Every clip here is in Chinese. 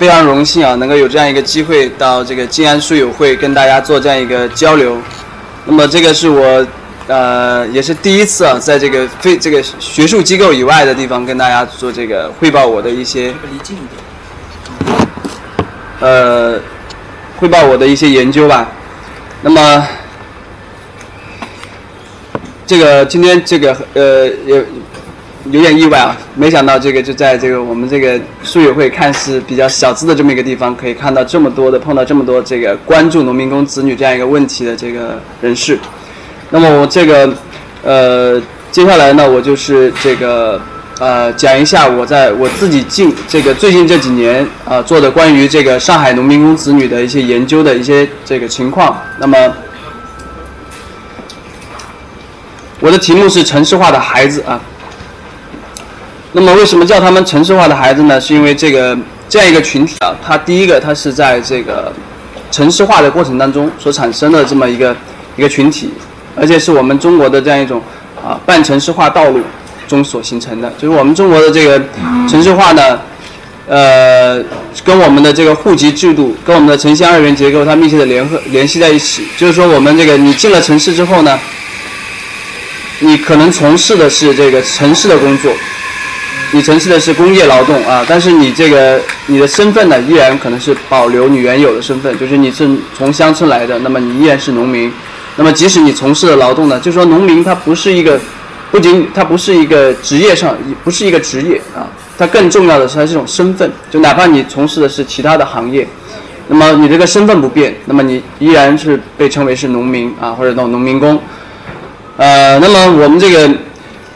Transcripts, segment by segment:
非常荣幸啊，能够有这样一个机会到这个静安书友会跟大家做这样一个交流。那么这个是我呃也是第一次啊，在这个非这个学术机构以外的地方跟大家做这个汇报我的一些呃汇报我的一些研究吧。那么这个今天这个呃也。有点意外啊，没想到这个就在这个我们这个书友会看似比较小资的这么一个地方，可以看到这么多的碰到这么多这个关注农民工子女这样一个问题的这个人士。那么我这个呃接下来呢，我就是这个呃讲一下我在我自己近这个最近这几年啊做的关于这个上海农民工子女的一些研究的一些这个情况。那么我的题目是城市化的孩子啊。那么为什么叫他们城市化的孩子呢？是因为这个这样一个群体啊，它第一个它是在这个城市化的过程当中所产生的这么一个一个群体，而且是我们中国的这样一种啊半城市化道路中所形成的。就是我们中国的这个城市化呢，呃，跟我们的这个户籍制度、跟我们的城乡二元结构它密切的联合联系在一起。就是说，我们这个你进了城市之后呢，你可能从事的是这个城市的工作。你从事的是工业劳动啊，但是你这个你的身份呢，依然可能是保留你原有的身份，就是你是从乡村来的，那么你依然是农民。那么即使你从事的劳动呢，就说农民他不是一个，不仅他不是一个职业上，也不是一个职业啊，他更重要的是他这种身份，就哪怕你从事的是其他的行业，那么你这个身份不变，那么你依然是被称为是农民啊，或者叫农民工。呃，那么我们这个。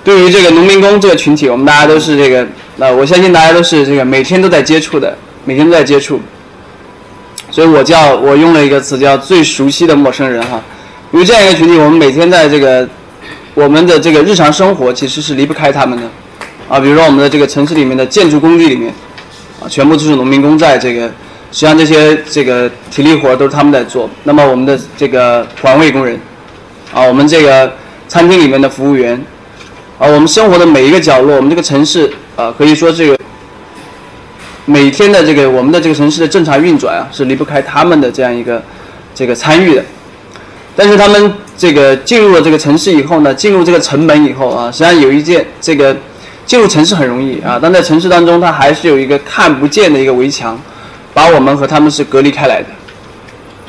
对于这个农民工这个群体，我们大家都是这个，那我相信大家都是这个每天都在接触的，每天都在接触。所以我叫我用了一个词叫最熟悉的陌生人哈，因为这样一个群体，我们每天在这个我们的这个日常生活其实是离不开他们的啊，比如说我们的这个城市里面的建筑工地里面啊，全部都是农民工在这个，实际上这些这个体力活都是他们在做。那么我们的这个环卫工人啊，我们这个餐厅里面的服务员。啊，我们生活的每一个角落，我们这个城市啊，可以说这个每天的这个我们的这个城市的正常运转啊，是离不开他们的这样一个这个参与的。但是他们这个进入了这个城市以后呢，进入这个城门以后啊，实际上有一件这个进入城市很容易啊，但在城市当中，它还是有一个看不见的一个围墙，把我们和他们是隔离开来的。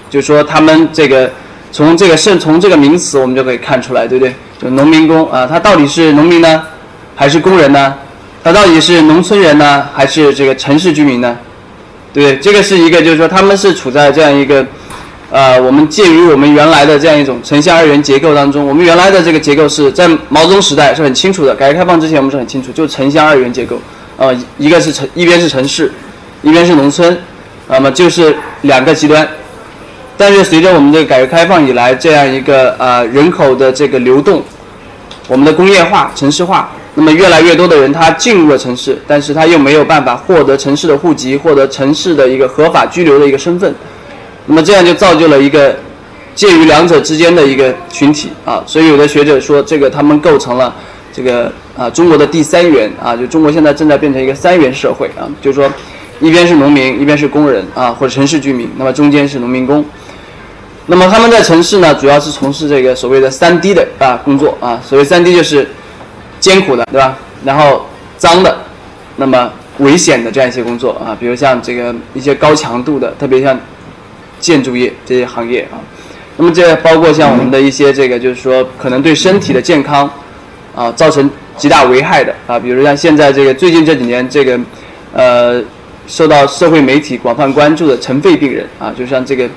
就说，他们这个从这个甚从这个名词，我们就可以看出来，对不对？就农民工啊，他到底是农民呢，还是工人呢？他到底是农村人呢，还是这个城市居民呢？对，这个是一个，就是说他们是处在这样一个，呃，我们介于我们原来的这样一种城乡二元结构当中。我们原来的这个结构是在毛泽东时代是很清楚的，改革开放之前我们是很清楚，就城乡二元结构。呃，一个是城，一边是城市，一边是农村，那么就是两个极端。但是随着我们这个改革开放以来这样一个呃人口的这个流动，我们的工业化、城市化，那么越来越多的人他进入了城市，但是他又没有办法获得城市的户籍，获得城市的一个合法居留的一个身份，那么这样就造就了一个介于两者之间的一个群体啊。所以有的学者说，这个他们构成了这个啊中国的第三元啊，就中国现在正在变成一个三元社会啊，就是说一边是农民，一边是工人啊或者城市居民，那么中间是农民工。那么他们在城市呢，主要是从事这个所谓的三低的啊工作啊，所谓三低就是艰苦的，对吧？然后脏的，那么危险的这样一些工作啊，比如像这个一些高强度的，特别像建筑业这些行业啊。那么这包括像我们的一些这个，就是说可能对身体的健康啊造成极大危害的啊，比如像现在这个最近这几年这个呃受到社会媒体广泛关注的尘肺病人啊，就像这个。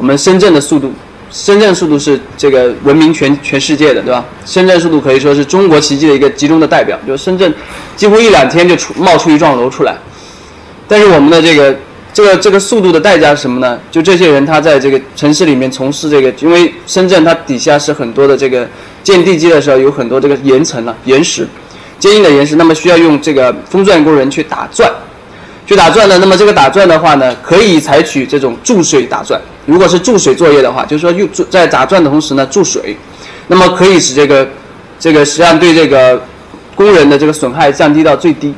我们深圳的速度深圳速度是这个闻名全全世界的，对吧？深圳速度可以说是中国奇迹的一个集中的代表，就是深圳几乎一两天就出冒出一幢楼出来。但是我们的这个这个这个速度的代价是什么呢？就这些人他在这个城市里面从事这个，因为深圳它底下是很多的这个建地基的时候有很多这个岩层啊、岩石，坚硬的岩石，那么需要用这个风钻工人去打钻。去打钻的，那么这个打钻的话呢，可以采取这种注水打钻。如果是注水作业的话，就是说用在打钻的同时呢注水，那么可以使这个这个实际上对这个工人的这个损害降低到最低。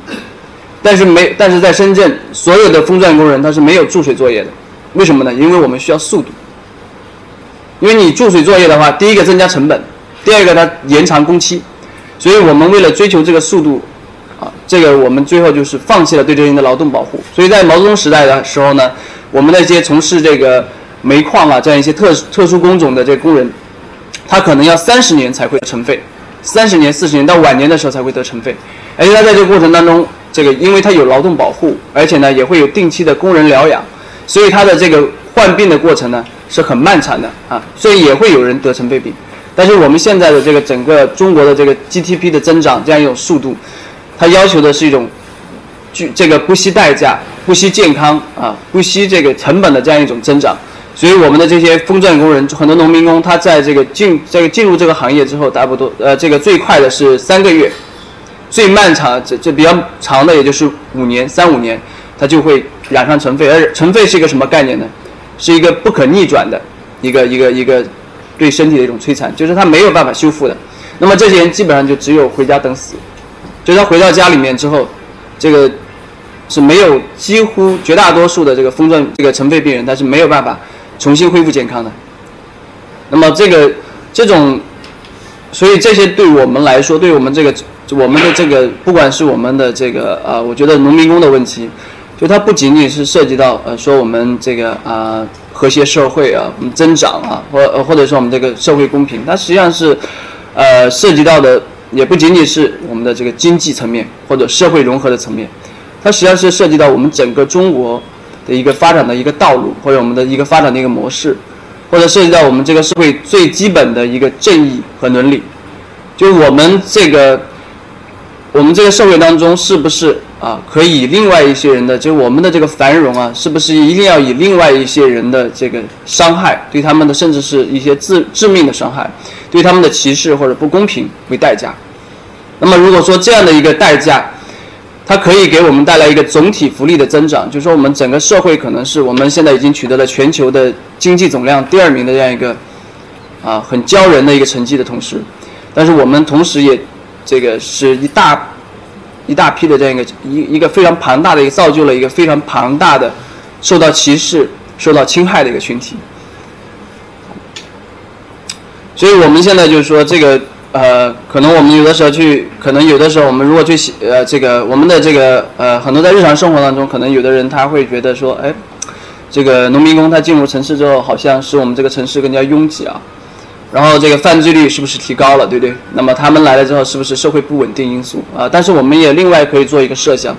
但是没，但是在深圳所有的风钻工人他是没有注水作业的，为什么呢？因为我们需要速度。因为你注水作业的话，第一个增加成本，第二个它延长工期，所以我们为了追求这个速度。这个我们最后就是放弃了对这些人的劳动保护，所以在毛泽东时代的时候呢，我们那些从事这个煤矿啊这样一些特特殊工种的这工人，他可能要三十年才会成费，三十年、四十年到晚年的时候才会得成费，而且他在这个过程当中，这个因为他有劳动保护，而且呢也会有定期的工人疗养，所以他的这个患病的过程呢是很漫长的。啊，所以也会有人得尘肺病，但是我们现在的这个整个中国的这个 GDP 的增长这样一种速度。他要求的是一种，具这个不惜代价、不惜健康啊、不惜这个成本的这样一种增长。所以我们的这些封钻工人，很多农民工，他在这个进这个进入这个行业之后，差不多呃，这个最快的是三个月，最漫长这这比较长的也就是五年三五年，他就会染上尘肺。而尘肺是一个什么概念呢？是一个不可逆转的一个一个一个对身体的一种摧残，就是他没有办法修复的。那么这些人基本上就只有回家等死。就他回到家里面之后，这个是没有几乎绝大多数的这个风症这个尘肺病人，他是没有办法重新恢复健康的。那么这个这种，所以这些对我们来说，对我们这个我们的这个，不管是我们的这个啊，我觉得农民工的问题，就它不仅仅是涉及到呃说我们这个啊和谐社会啊，我们增长啊，或或者说我们这个社会公平，它实际上是呃涉及到的。也不仅仅是我们的这个经济层面或者社会融合的层面，它实际上是涉及到我们整个中国的一个发展的一个道路，或者我们的一个发展的一个模式，或者涉及到我们这个社会最基本的一个正义和伦理。就我们这个，我们这个社会当中是不是啊，可以另外一些人的，就我们的这个繁荣啊，是不是一定要以另外一些人的这个伤害，对他们的甚至是一些致致命的伤害？对他们的歧视或者不公平为代价，那么如果说这样的一个代价，它可以给我们带来一个总体福利的增长，就是说我们整个社会可能是我们现在已经取得了全球的经济总量第二名的这样一个啊很骄人的一个成绩的同时，但是我们同时也这个是一大一大批的这样一个一一个非常庞大的一个造就了一个非常庞大的受到歧视、受到侵害的一个群体。所以我们现在就是说，这个呃，可能我们有的时候去，可能有的时候我们如果去呃，这个我们的这个呃，很多在日常生活当中，可能有的人他会觉得说，哎，这个农民工他进入城市之后，好像使我们这个城市更加拥挤啊，然后这个犯罪率是不是提高了，对不对？那么他们来了之后，是不是社会不稳定因素啊？但是我们也另外可以做一个设想，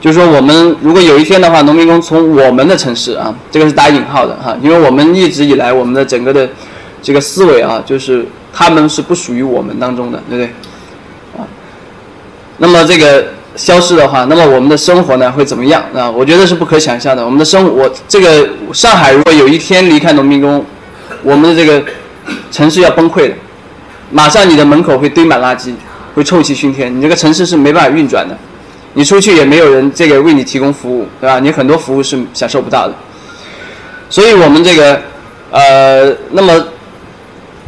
就是说我们如果有一天的话，农民工从我们的城市啊，这个是打引号的哈，因为我们一直以来我们的整个的。这个思维啊，就是他们是不属于我们当中的，对不对？啊，那么这个消失的话，那么我们的生活呢会怎么样啊？我觉得是不可想象的。我们的生，我这个上海如果有一天离开农民工，我们的这个城市要崩溃的，马上你的门口会堆满垃圾，会臭气熏天，你这个城市是没办法运转的，你出去也没有人这个为你提供服务，对吧？你很多服务是享受不到的。所以我们这个呃，那么。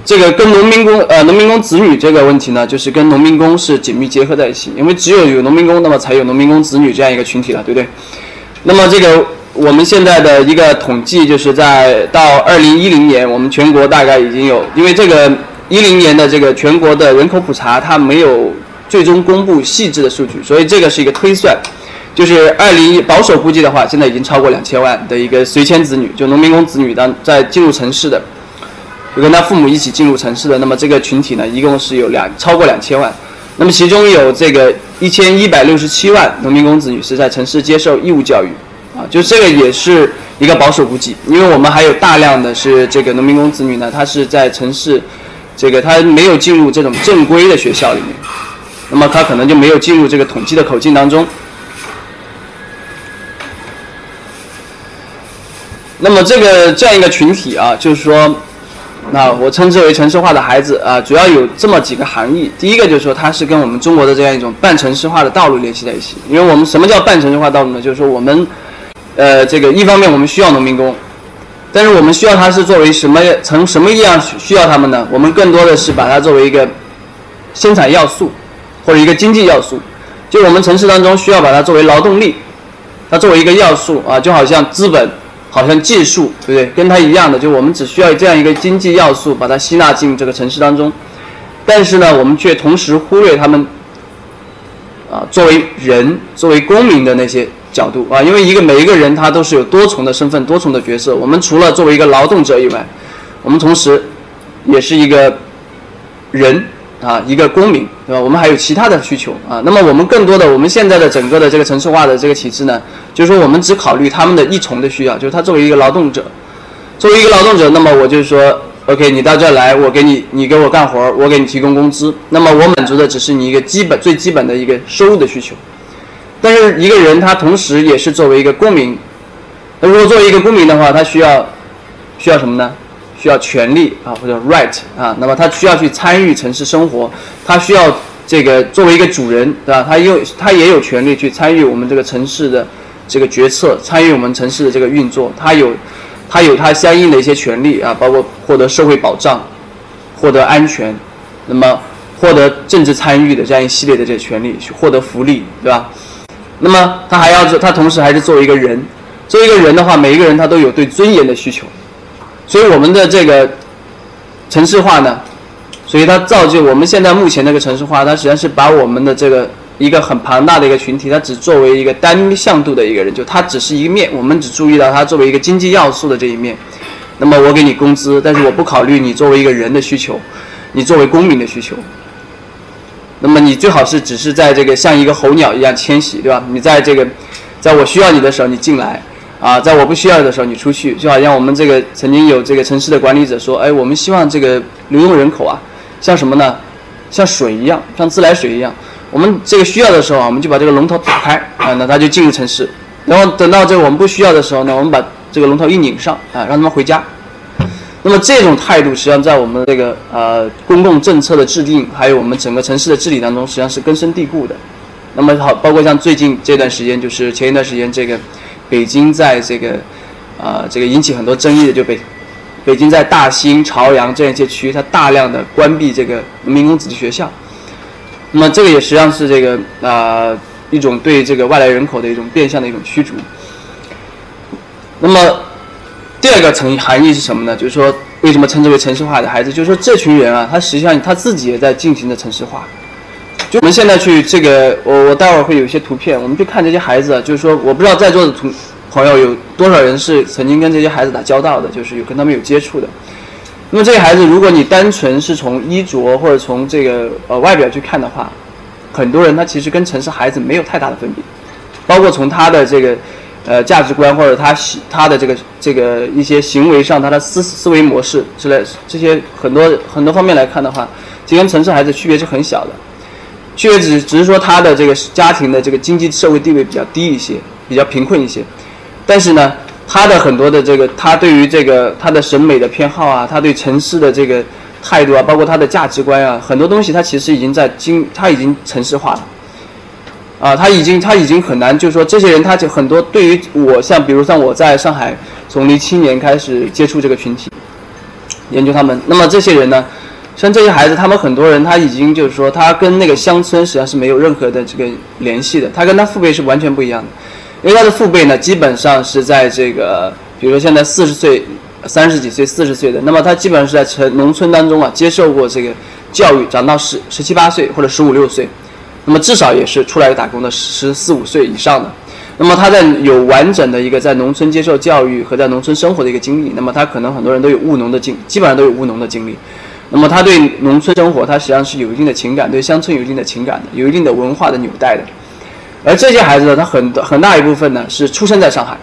这个跟农民工呃农民工子女这个问题呢，就是跟农民工是紧密结合在一起，因为只有有农民工，那么才有农民工子女这样一个群体了，对不对？那么这个我们现在的一个统计，就是在到二零一零年，我们全国大概已经有，因为这个一零年的这个全国的人口普查，它没有最终公布细致的数据，所以这个是一个推算，就是二零一保守估计的话，现在已经超过两千万的一个随迁子女，就农民工子女当在进入城市的。就跟他父母一起进入城市的，那么这个群体呢，一共是有两超过两千万，那么其中有这个一千一百六十七万农民工子女是在城市接受义务教育，啊，就这个也是一个保守估计，因为我们还有大量的是这个农民工子女呢，他是在城市，这个他没有进入这种正规的学校里面，那么他可能就没有进入这个统计的口径当中。那么这个这样一个群体啊，就是说，那我称之为城市化的孩子啊，主要有这么几个含义。第一个就是说，它是跟我们中国的这样一种半城市化的道路联系在一起。因为我们什么叫半城市化道路呢？就是说我们。呃，这个一方面我们需要农民工，但是我们需要他是作为什么？从什么意义上需要他们呢？我们更多的是把它作为一个生产要素，或者一个经济要素。就我们城市当中需要把它作为劳动力，它作为一个要素啊，就好像资本，好像技术，对不对？跟它一样的，就我们只需要这样一个经济要素，把它吸纳进这个城市当中。但是呢，我们却同时忽略他们啊，作为人、作为公民的那些。角度啊，因为一个每一个人他都是有多重的身份、多重的角色。我们除了作为一个劳动者以外，我们同时也是一个人啊，一个公民，对吧？我们还有其他的需求啊。那么我们更多的，我们现在的整个的这个城市化的这个体制呢，就是说我们只考虑他们的一重的需要，就是他作为一个劳动者，作为一个劳动者，那么我就是说，OK，你到这来，我给你，你给我干活，我给你提供工资，那么我满足的只是你一个基本、最基本的一个收入的需求。但是一个人他同时也是作为一个公民，那如果作为一个公民的话，他需要需要什么呢？需要权利啊，或者 right 啊，那么他需要去参与城市生活，他需要这个作为一个主人，对吧？他有他也有权利去参与我们这个城市的这个决策，参与我们城市的这个运作，他有他有他相应的一些权利啊，包括获得社会保障、获得安全，那么获得政治参与的这样一系列的这些权利，去获得福利，对吧？那么他还要做，他同时还是作为一个人，作为一个人的话，每一个人他都有对尊严的需求，所以我们的这个城市化呢，所以它造就我们现在目前这个城市化，它实际上是把我们的这个一个很庞大的一个群体，它只作为一个单向度的一个人，就他只是一个面，我们只注意到他作为一个经济要素的这一面，那么我给你工资，但是我不考虑你作为一个人的需求，你作为公民的需求。那么你最好是只是在这个像一个候鸟一样迁徙，对吧？你在这个，在我需要你的时候你进来，啊，在我不需要的时候你出去，就好像我们这个曾经有这个城市的管理者说，哎，我们希望这个流动人口啊，像什么呢？像水一样，像自来水一样，我们这个需要的时候啊，我们就把这个龙头打开，啊，那它就进入城市，然后等到这个我们不需要的时候呢，我们把这个龙头一拧上，啊，让他们回家。那么这种态度，实际上在我们这个呃公共政策的制定，还有我们整个城市的治理当中，实际上是根深蒂固的。那么好，包括像最近这段时间，就是前一段时间，这个北京在这个啊这个引起很多争议的，就北北京在大兴、朝阳这样一些区，它大量的关闭这个民工子弟学校。那么这个也实际上是这个啊一种对这个外来人口的一种变相的一种驱逐。那么。第二个层含义是什么呢？就是说，为什么称之为城市化的孩子？就是说，这群人啊，他实际上他自己也在进行着城市化。就我们现在去这个，我我待会儿会有一些图片，我们去看这些孩子。就是说，我不知道在座的同朋友有多少人是曾经跟这些孩子打交道的，就是有跟他们有接触的。那么这些孩子，如果你单纯是从衣着或者从这个呃外表去看的话，很多人他其实跟城市孩子没有太大的分别，包括从他的这个。呃，价值观或者他他的这个这个一些行为上，他的思思维模式之类这些很多很多方面来看的话，其实城市孩子区别是很小的，区别只只是说他的这个家庭的这个经济社会地位比较低一些，比较贫困一些，但是呢，他的很多的这个他对于这个他的审美的偏好啊，他对城市的这个态度啊，包括他的价值观啊，很多东西他其实已经在经他已经城市化了。啊，他已经他已经很难，就是说这些人，他就很多。对于我，像比如像我在上海，从零七年开始接触这个群体，研究他们。那么这些人呢，像这些孩子，他们很多人他已经就是说，他跟那个乡村实际上是没有任何的这个联系的。他跟他父辈是完全不一样的，因为他的父辈呢，基本上是在这个，比如说现在四十岁、三十几岁、四十岁的，那么他基本上是在城农村当中啊，接受过这个教育，长到十十七八岁或者十五六岁。那么至少也是出来打工的十四五岁以上的，那么他在有完整的一个在农村接受教育和在农村生活的一个经历，那么他可能很多人都有务农的经，基本上都有务农的经历，那么他对农村生活他实际上是有一定的情感，对乡村有一定的情感的，有一定的文化的纽带的，而这些孩子呢，他很很大一部分呢是出生在上海，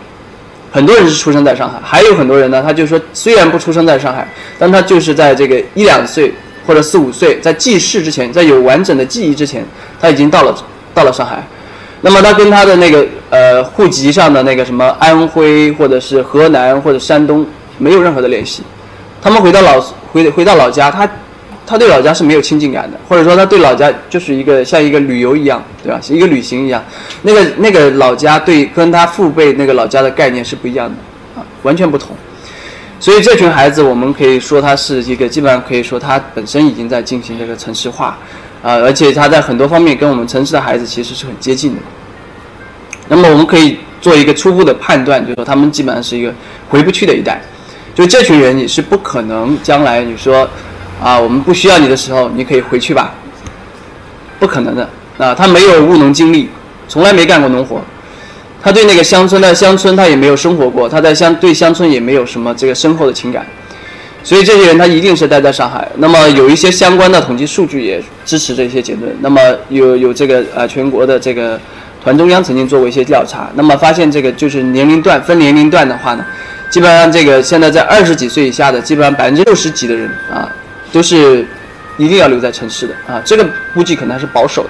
很多人是出生在上海，还有很多人呢，他就说虽然不出生在上海，但他就是在这个一两岁或者四五岁，在记事之前，在有完整的记忆之前，他已经到了到了上海。那么他跟他的那个呃户籍上的那个什么安徽或者是河南或者山东没有任何的联系。他们回到老回回到老家，他他对老家是没有亲近感的，或者说他对老家就是一个像一个旅游一样，对吧？一个旅行一样。那个那个老家对跟他父辈那个老家的概念是不一样的，啊，完全不同。所以这群孩子，我们可以说他是一个基本上可以说他本身已经在进行这个城市化，啊，而且他在很多方面跟我们城市的孩子其实是很接近的。那么我们可以做一个初步的判断，就是说他们基本上是一个回不去的一代。就这群人，你是不可能将来你说啊，我们不需要你的时候，你可以回去吧？不可能的啊！他没有务农经历，从来没干过农活，他对那个乡村的乡村他也没有生活过，他在乡对乡村也没有什么这个深厚的情感，所以这些人他一定是待在上海。那么有一些相关的统计数据也支持这些结论。那么有有这个呃全国的这个团中央曾经做过一些调查，那么发现这个就是年龄段分年龄段的话呢。基本上，这个现在在二十几岁以下的，基本上百分之六十几的人啊，都是一定要留在城市的啊。这个估计可能还是保守的。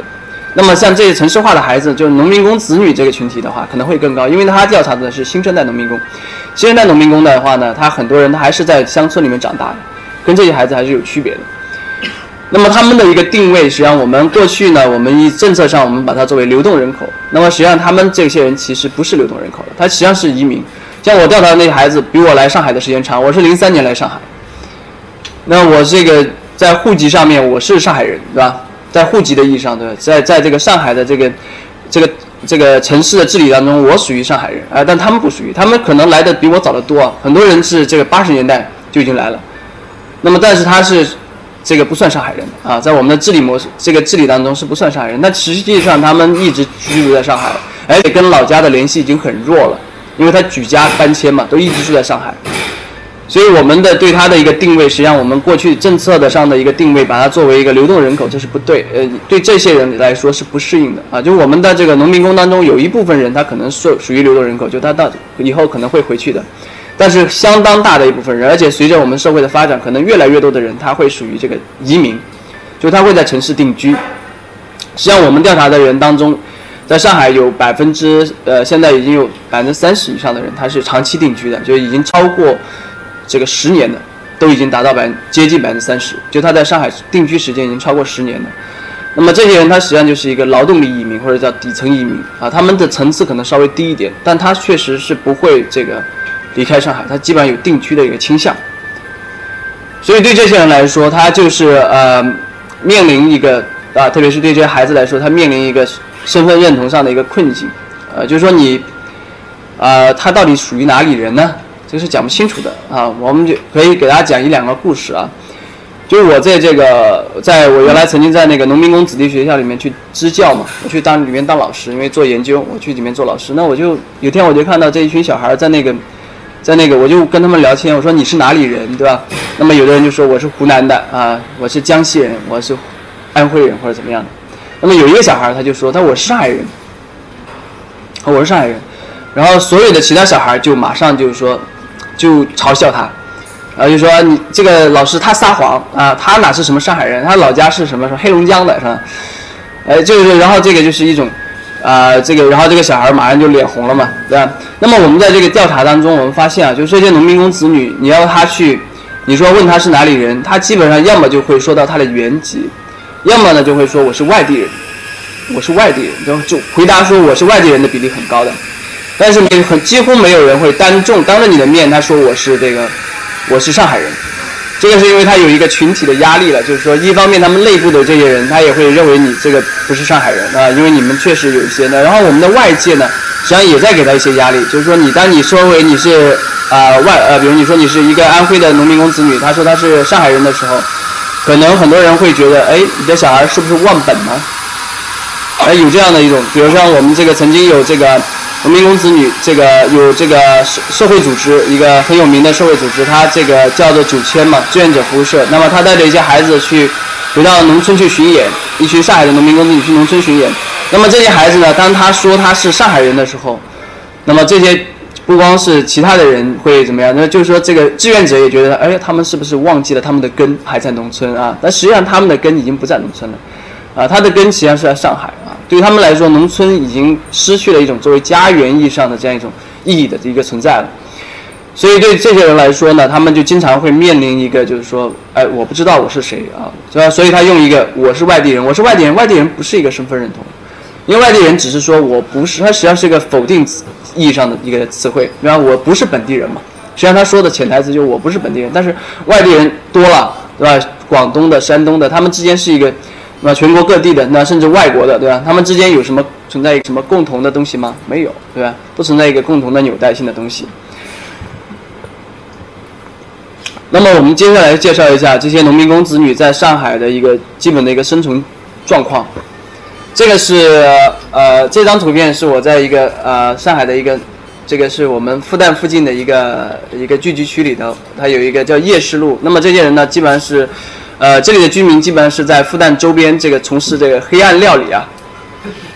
那么像这些城市化的孩子，就是农民工子女这个群体的话，可能会更高，因为他调查的是新生代农民工。新生代农民工的话呢，他很多人他还是在乡村里面长大的，跟这些孩子还是有区别的。那么他们的一个定位，实际上我们过去呢，我们以政策上我们把它作为流动人口。那么实际上他们这些人其实不是流动人口了，他实际上是移民。像我调查的那些孩子，比我来上海的时间长。我是零三年来上海，那我这个在户籍上面我是上海人，对吧？在户籍的意义上，对？在在这个上海的这个这个这个城市的治理当中，我属于上海人啊，但他们不属于，他们可能来的比我早得多。很多人是这个八十年代就已经来了，那么但是他是这个不算上海人啊，在我们的治理模式这个治理当中是不算上海人。那实际上他们一直居住在上海，而且跟老家的联系已经很弱了。因为他举家搬迁嘛，都一直住在上海，所以我们的对他的一个定位，实际上我们过去政策的上的一个定位，把它作为一个流动人口，这是不对。呃，对这些人来说是不适应的啊。就我们的这个农民工当中，有一部分人他可能是属于流动人口，就他到以后可能会回去的，但是相当大的一部分人，而且随着我们社会的发展，可能越来越多的人他会属于这个移民，就他会在城市定居。实际上我们调查的人当中。在上海有百分之呃，现在已经有百分之三十以上的人，他是长期定居的，就已经超过这个十年的，都已经达到百分接近百分之三十，就他在上海定居时间已经超过十年了。那么这些人他实际上就是一个劳动力移民或者叫底层移民啊，他们的层次可能稍微低一点，但他确实是不会这个离开上海，他基本上有定居的一个倾向。所以对这些人来说，他就是呃面临一个啊，特别是对这些孩子来说，他面临一个。身份认同上的一个困境，呃，就是说你，啊，他到底属于哪里人呢？这是讲不清楚的啊。我们就可以给大家讲一两个故事啊。就是我在这个，在我原来曾经在那个农民工子弟学校里面去支教嘛，我去当里面当老师，因为做研究，我去里面做老师。那我就有天我就看到这一群小孩在那个，在那个，我就跟他们聊天，我说你是哪里人，对吧？那么有的人就说我是湖南的啊，我是江西人，我是安徽人或者怎么样的。那么有一个小孩，他就说：“他我是上海人，我是上海人。”然后所有的其他小孩就马上就是说，就嘲笑他，然后就说：“你这个老师他撒谎啊，他哪是什么上海人？他老家是什么？是黑龙江的，是吧？”哎，就是，然后这个就是一种，啊，这个，然后这个小孩马上就脸红了嘛，对吧？那么我们在这个调查当中，我们发现啊，就这些农民工子女，你要他去，你说问他是哪里人，他基本上要么就会说到他的原籍。要么呢就会说我是外地人，我是外地人，就就回答说我是外地人的比例很高的，但是没很几乎没有人会当众当着你的面他说我是这个我是上海人，这个是因为他有一个群体的压力了，就是说一方面他们内部的这些人他也会认为你这个不是上海人啊，因为你们确实有一些的，然后我们的外界呢实际上也在给他一些压力，就是说你当你说为你是啊外呃比如你说你是一个安徽的农民工子女，他说他是上海人的时候。可能很多人会觉得，哎，你的小孩是不是忘本呢？哎，有这样的一种，比如像我们这个曾经有这个农民工子女，这个有这个社社会组织，一个很有名的社会组织，它这个叫做九千嘛，志愿者服务社。那么他带着一些孩子去回到农村去巡演，一群上海的农民工子女去农村巡演。那么这些孩子呢，当他说他是上海人的时候，那么这些不光是其他的人会怎么样，那就是说这个志愿者也觉得，哎，他们是不是忘记了他们的根还在农村啊？但实际上他们的根已经不在农村了，啊，他的根实际上是在上海。对于他们来说，农村已经失去了一种作为家园意义上的这样一种意义的一个存在了。所以对这些人来说呢，他们就经常会面临一个，就是说，哎，我不知道我是谁啊，对吧？所以他用一个我是外地人，我是外地人，外地人不是一个身份认同，因为外地人只是说我不是，他实际上是一个否定意义上的一个词汇，对吧？我不是本地人嘛，实际上他说的潜台词就是我不是本地人，但是外地人多了，对吧？广东的、山东的，他们之间是一个，那全国各地的，那甚至外国的，对吧？他们之间有什么存在一个什么共同的东西吗？没有，对吧？不存在一个共同的纽带性的东西。那么我们接下来介绍一下这些农民工子女在上海的一个基本的一个生存状况。这个是呃，这张图片是我在一个呃上海的一个，这个是我们复旦附近的一个一个聚集区里头，它有一个叫夜市路。那么这些人呢，基本上是，呃，这里的居民基本上是在复旦周边这个从事这个黑暗料理啊，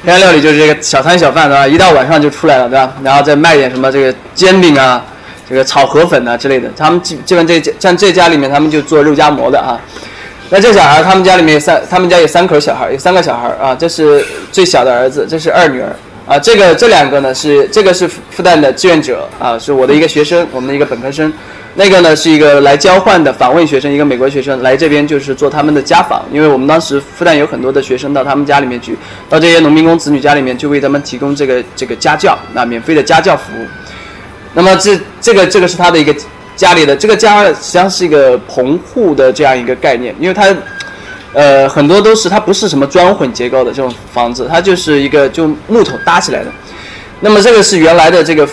黑暗料理就是这个小摊小贩对吧？一到晚上就出来了对吧？然后再卖点什么这个煎饼啊。这个炒河粉啊之类的，他们基基本这像这家里面，他们就做肉夹馍的啊。那这小孩，他们家里面有三，他们家有三口小孩，有三个小孩啊。这是最小的儿子，这是二女儿啊。这个这两个呢是这个是复旦的志愿者啊，是我的一个学生，我们的一个本科生。那个呢是一个来交换的访问学生，一个美国学生来这边就是做他们的家访，因为我们当时复旦有很多的学生到他们家里面去，到这些农民工子女家里面去为他们提供这个这个家教，那免费的家教服务。那么这这个这个是他的一个家里的这个家实际上是一个棚户的这样一个概念，因为它呃很多都是它不是什么砖混结构的这种房子，它就是一个就木头搭起来的。那么这个是原来的这个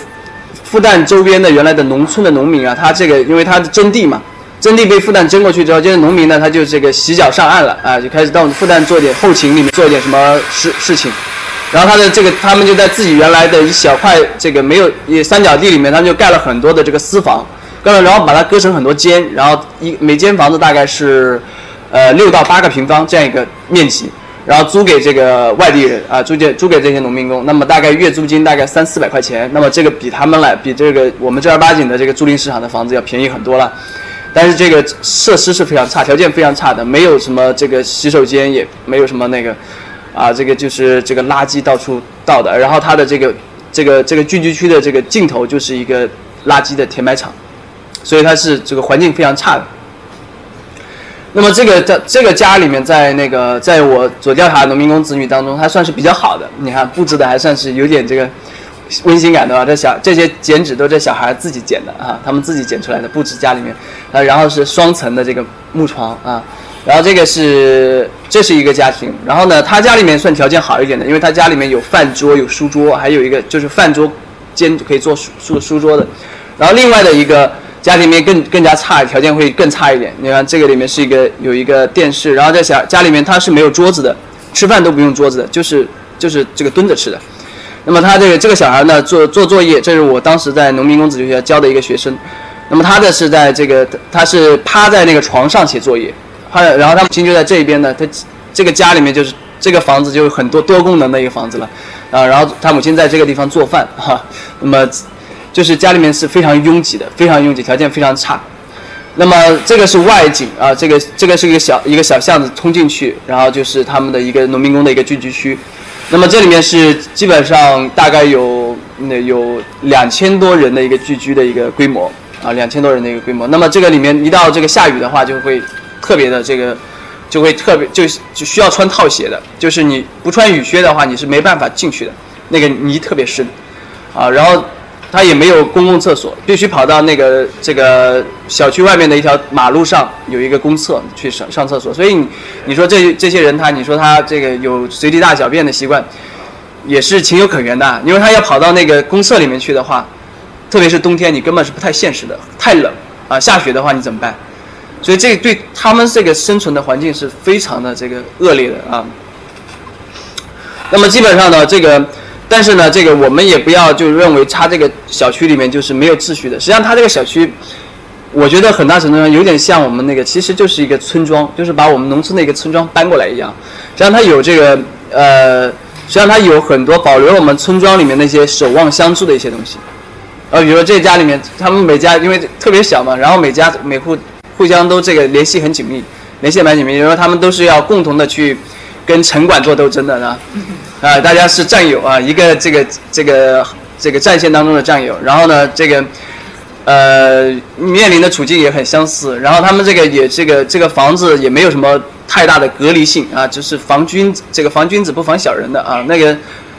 复旦周边的原来的农村的农民啊，他这个因为他的征地嘛，征地被复旦征过去之后，这些农民呢他就这个洗脚上岸了啊，就开始到复旦做点后勤里面做点什么事事情。然后他的这个，他们就在自己原来的一小块这个没有也三角地里面，他们就盖了很多的这个私房，盖了，然后把它割成很多间，然后一每间房子大概是，呃六到八个平方这样一个面积，然后租给这个外地人啊，租给租给这些农民工，那么大概月租金大概三四百块钱，那么这个比他们来比这个我们正儿八经的这个租赁市场的房子要便宜很多了，但是这个设施是非常差，条件非常差的，没有什么这个洗手间，也没有什么那个。啊，这个就是这个垃圾到处倒的，然后它的这个这个这个聚居区的这个尽头就是一个垃圾的填埋场，所以它是这个环境非常差的。那么这个在这个家里面，在那个在我所调查农民工子女当中，还算是比较好的。你看布置的还算是有点这个温馨感的吧？这小这些剪纸都是小孩自己剪的啊，他们自己剪出来的布置家里面，啊，然后是双层的这个木床啊。然后这个是这是一个家庭，然后呢，他家里面算条件好一点的，因为他家里面有饭桌、有书桌，还有一个就是饭桌兼可以做书书书桌的。然后另外的一个家里面更更加差，条件会更差一点。你看这个里面是一个有一个电视，然后在小家里面他是没有桌子的，吃饭都不用桌子的，就是就是这个蹲着吃的。那么他这个这个小孩呢做做作业，这是我当时在农民工子学校教的一个学生。那么他的是在这个他是趴在那个床上写作业。趴然后他母亲就在这边呢，他这个家里面就是这个房子就是很多多功能的一个房子了，啊，然后他母亲在这个地方做饭哈，那么就是家里面是非常拥挤的，非常拥挤，条件非常差。那么这个是外景啊，这个这个是一个小一个小巷子通进去，然后就是他们的一个农民工的一个聚居区。那么这里面是基本上大概有那有两千多人的一个聚居的一个规模啊，两千多人的一个规模。那么这个里面一到这个下雨的话就会。特别的这个，就会特别就就需要穿套鞋的，就是你不穿雨靴的话，你是没办法进去的。那个泥特别深，啊，然后他也没有公共厕所，必须跑到那个这个小区外面的一条马路上有一个公厕去上上厕所。所以你你说这这些人他你说他这个有随地大小便的习惯，也是情有可原的，因为他要跑到那个公厕里面去的话，特别是冬天，你根本是不太现实的，太冷啊，下雪的话你怎么办？所以这对他们这个生存的环境是非常的这个恶劣的啊。那么基本上呢，这个，但是呢，这个我们也不要就认为他这个小区里面就是没有秩序的。实际上，他这个小区，我觉得很大程度上有点像我们那个，其实就是一个村庄，就是把我们农村的一个村庄搬过来一样。实际上，它有这个呃，实际上它有很多保留了我们村庄里面那些守望相助的一些东西。呃，比如说这家里面，他们每家因为特别小嘛，然后每家每户互相都这个联系很紧密，联系蛮紧密，比如说他们都是要共同的去跟城管做斗争的呢，啊，大家是战友啊，一个这个这个这个战线当中的战友，然后呢，这个呃面临的处境也很相似，然后他们这个也这个这个房子也没有什么太大的隔离性啊，就是防君这个防君子不防小人的啊，那个。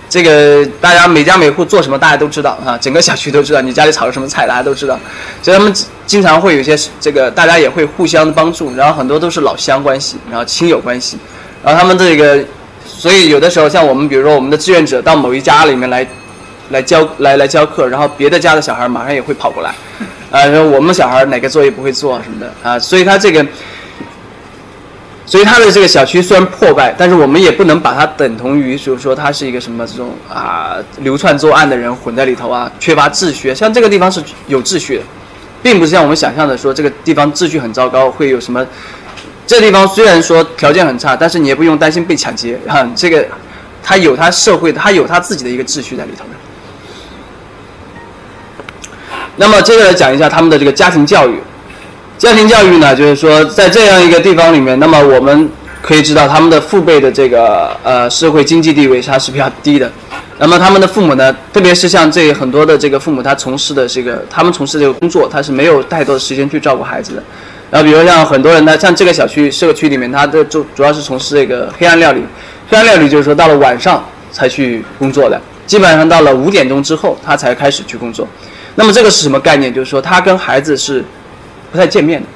这个大家每家每户做什么，大家都知道啊，整个小区都知道。你家里炒了什么菜，大家都知道。所以他们经常会有些这个，大家也会互相帮助。然后很多都是老乡关系，然后亲友关系。然后他们这个，所以有的时候像我们，比如说我们的志愿者到某一家里面来，来教来来教课，然后别的家的小孩马上也会跑过来，啊，说我们小孩哪个作业不会做什么的啊，所以他这个。所以他的这个小区虽然破败，但是我们也不能把它等同于，就是说他是一个什么这种啊流窜作案的人混在里头啊，缺乏秩序。像这个地方是有秩序的，并不是像我们想象的说这个地方秩序很糟糕，会有什么。这地方虽然说条件很差，但是你也不用担心被抢劫啊。这个他有他社会，他有他自己的一个秩序在里头的。那么接着来讲一下他们的这个家庭教育。家庭教育呢，就是说，在这样一个地方里面，那么我们可以知道，他们的父辈的这个呃社会经济地位它是比较低的。那么他们的父母呢，特别是像这很多的这个父母，他从事的这个，他们从事这个工作，他是没有太多的时间去照顾孩子的。然后，比如像很多人呢，像这个小区社区里面，他的主主要是从事这个黑暗料理。黑暗料理就是说，到了晚上才去工作的，基本上到了五点钟之后，他才开始去工作。那么这个是什么概念？就是说，他跟孩子是。不太见面的，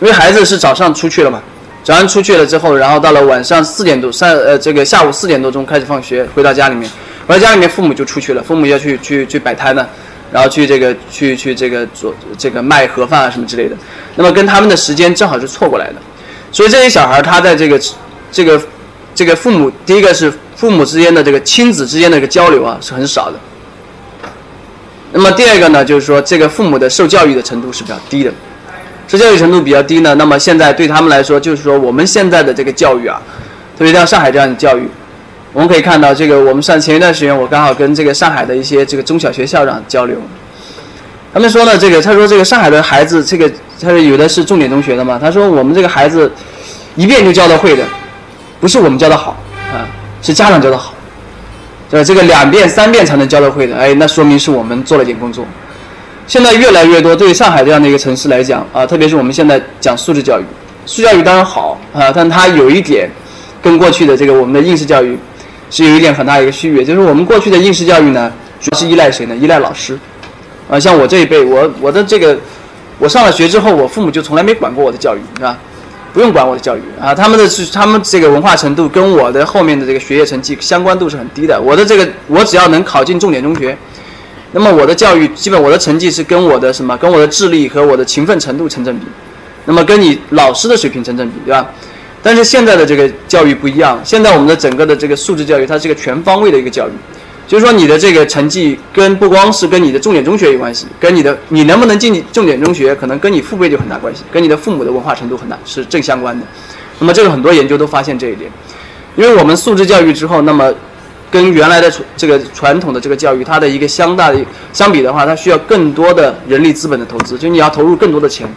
因为孩子是早上出去了嘛，早上出去了之后，然后到了晚上四点多三呃这个下午四点多钟开始放学，回到家里面，回到家里面父母就出去了，父母要去去去摆摊呢，然后去这个去去这个做这个卖盒饭啊什么之类的，那么跟他们的时间正好是错过来的，所以这些小孩他在这个这个这个父母第一个是父母之间的这个亲子之间的一个交流啊是很少的。那么第二个呢，就是说这个父母的受教育的程度是比较低的，受教育程度比较低呢。那么现在对他们来说，就是说我们现在的这个教育啊，特别像上海这样的教育，我们可以看到这个，我们上前一段时间我刚好跟这个上海的一些这个中小学校长交流，他们说呢，这个他说这个上海的孩子，这个他说有的是重点中学的嘛，他说我们这个孩子一遍就教的会的，不是我们教的好啊，是家长教的好。对这个两遍三遍才能教得会的，哎，那说明是我们做了点工作。现在越来越多，对上海这样的一个城市来讲啊，特别是我们现在讲素质教育，素质教育当然好啊，但它有一点跟过去的这个我们的应试教育是有一点很大一个区别，就是我们过去的应试教育呢，主要是依赖谁呢？依赖老师。啊，像我这一辈，我我的这个，我上了学之后，我父母就从来没管过我的教育，是吧？不用管我的教育啊，他们的是他们这个文化程度跟我的后面的这个学业成绩相关度是很低的。我的这个我只要能考进重点中学，那么我的教育基本我的成绩是跟我的什么跟我的智力和我的勤奋程度成正比，那么跟你老师的水平成正比，对吧？但是现在的这个教育不一样，现在我们的整个的这个素质教育它是一个全方位的一个教育。就是说，你的这个成绩跟不光是跟你的重点中学有关系，跟你的你能不能进重点中学，可能跟你父辈就很大关系，跟你的父母的文化程度很大是正相关的。那么这个很多研究都发现这一点，因为我们素质教育之后，那么跟原来的这个传统的这个教育，它的一个相大的相比的话，它需要更多的人力资本的投资，就你要投入更多的钱。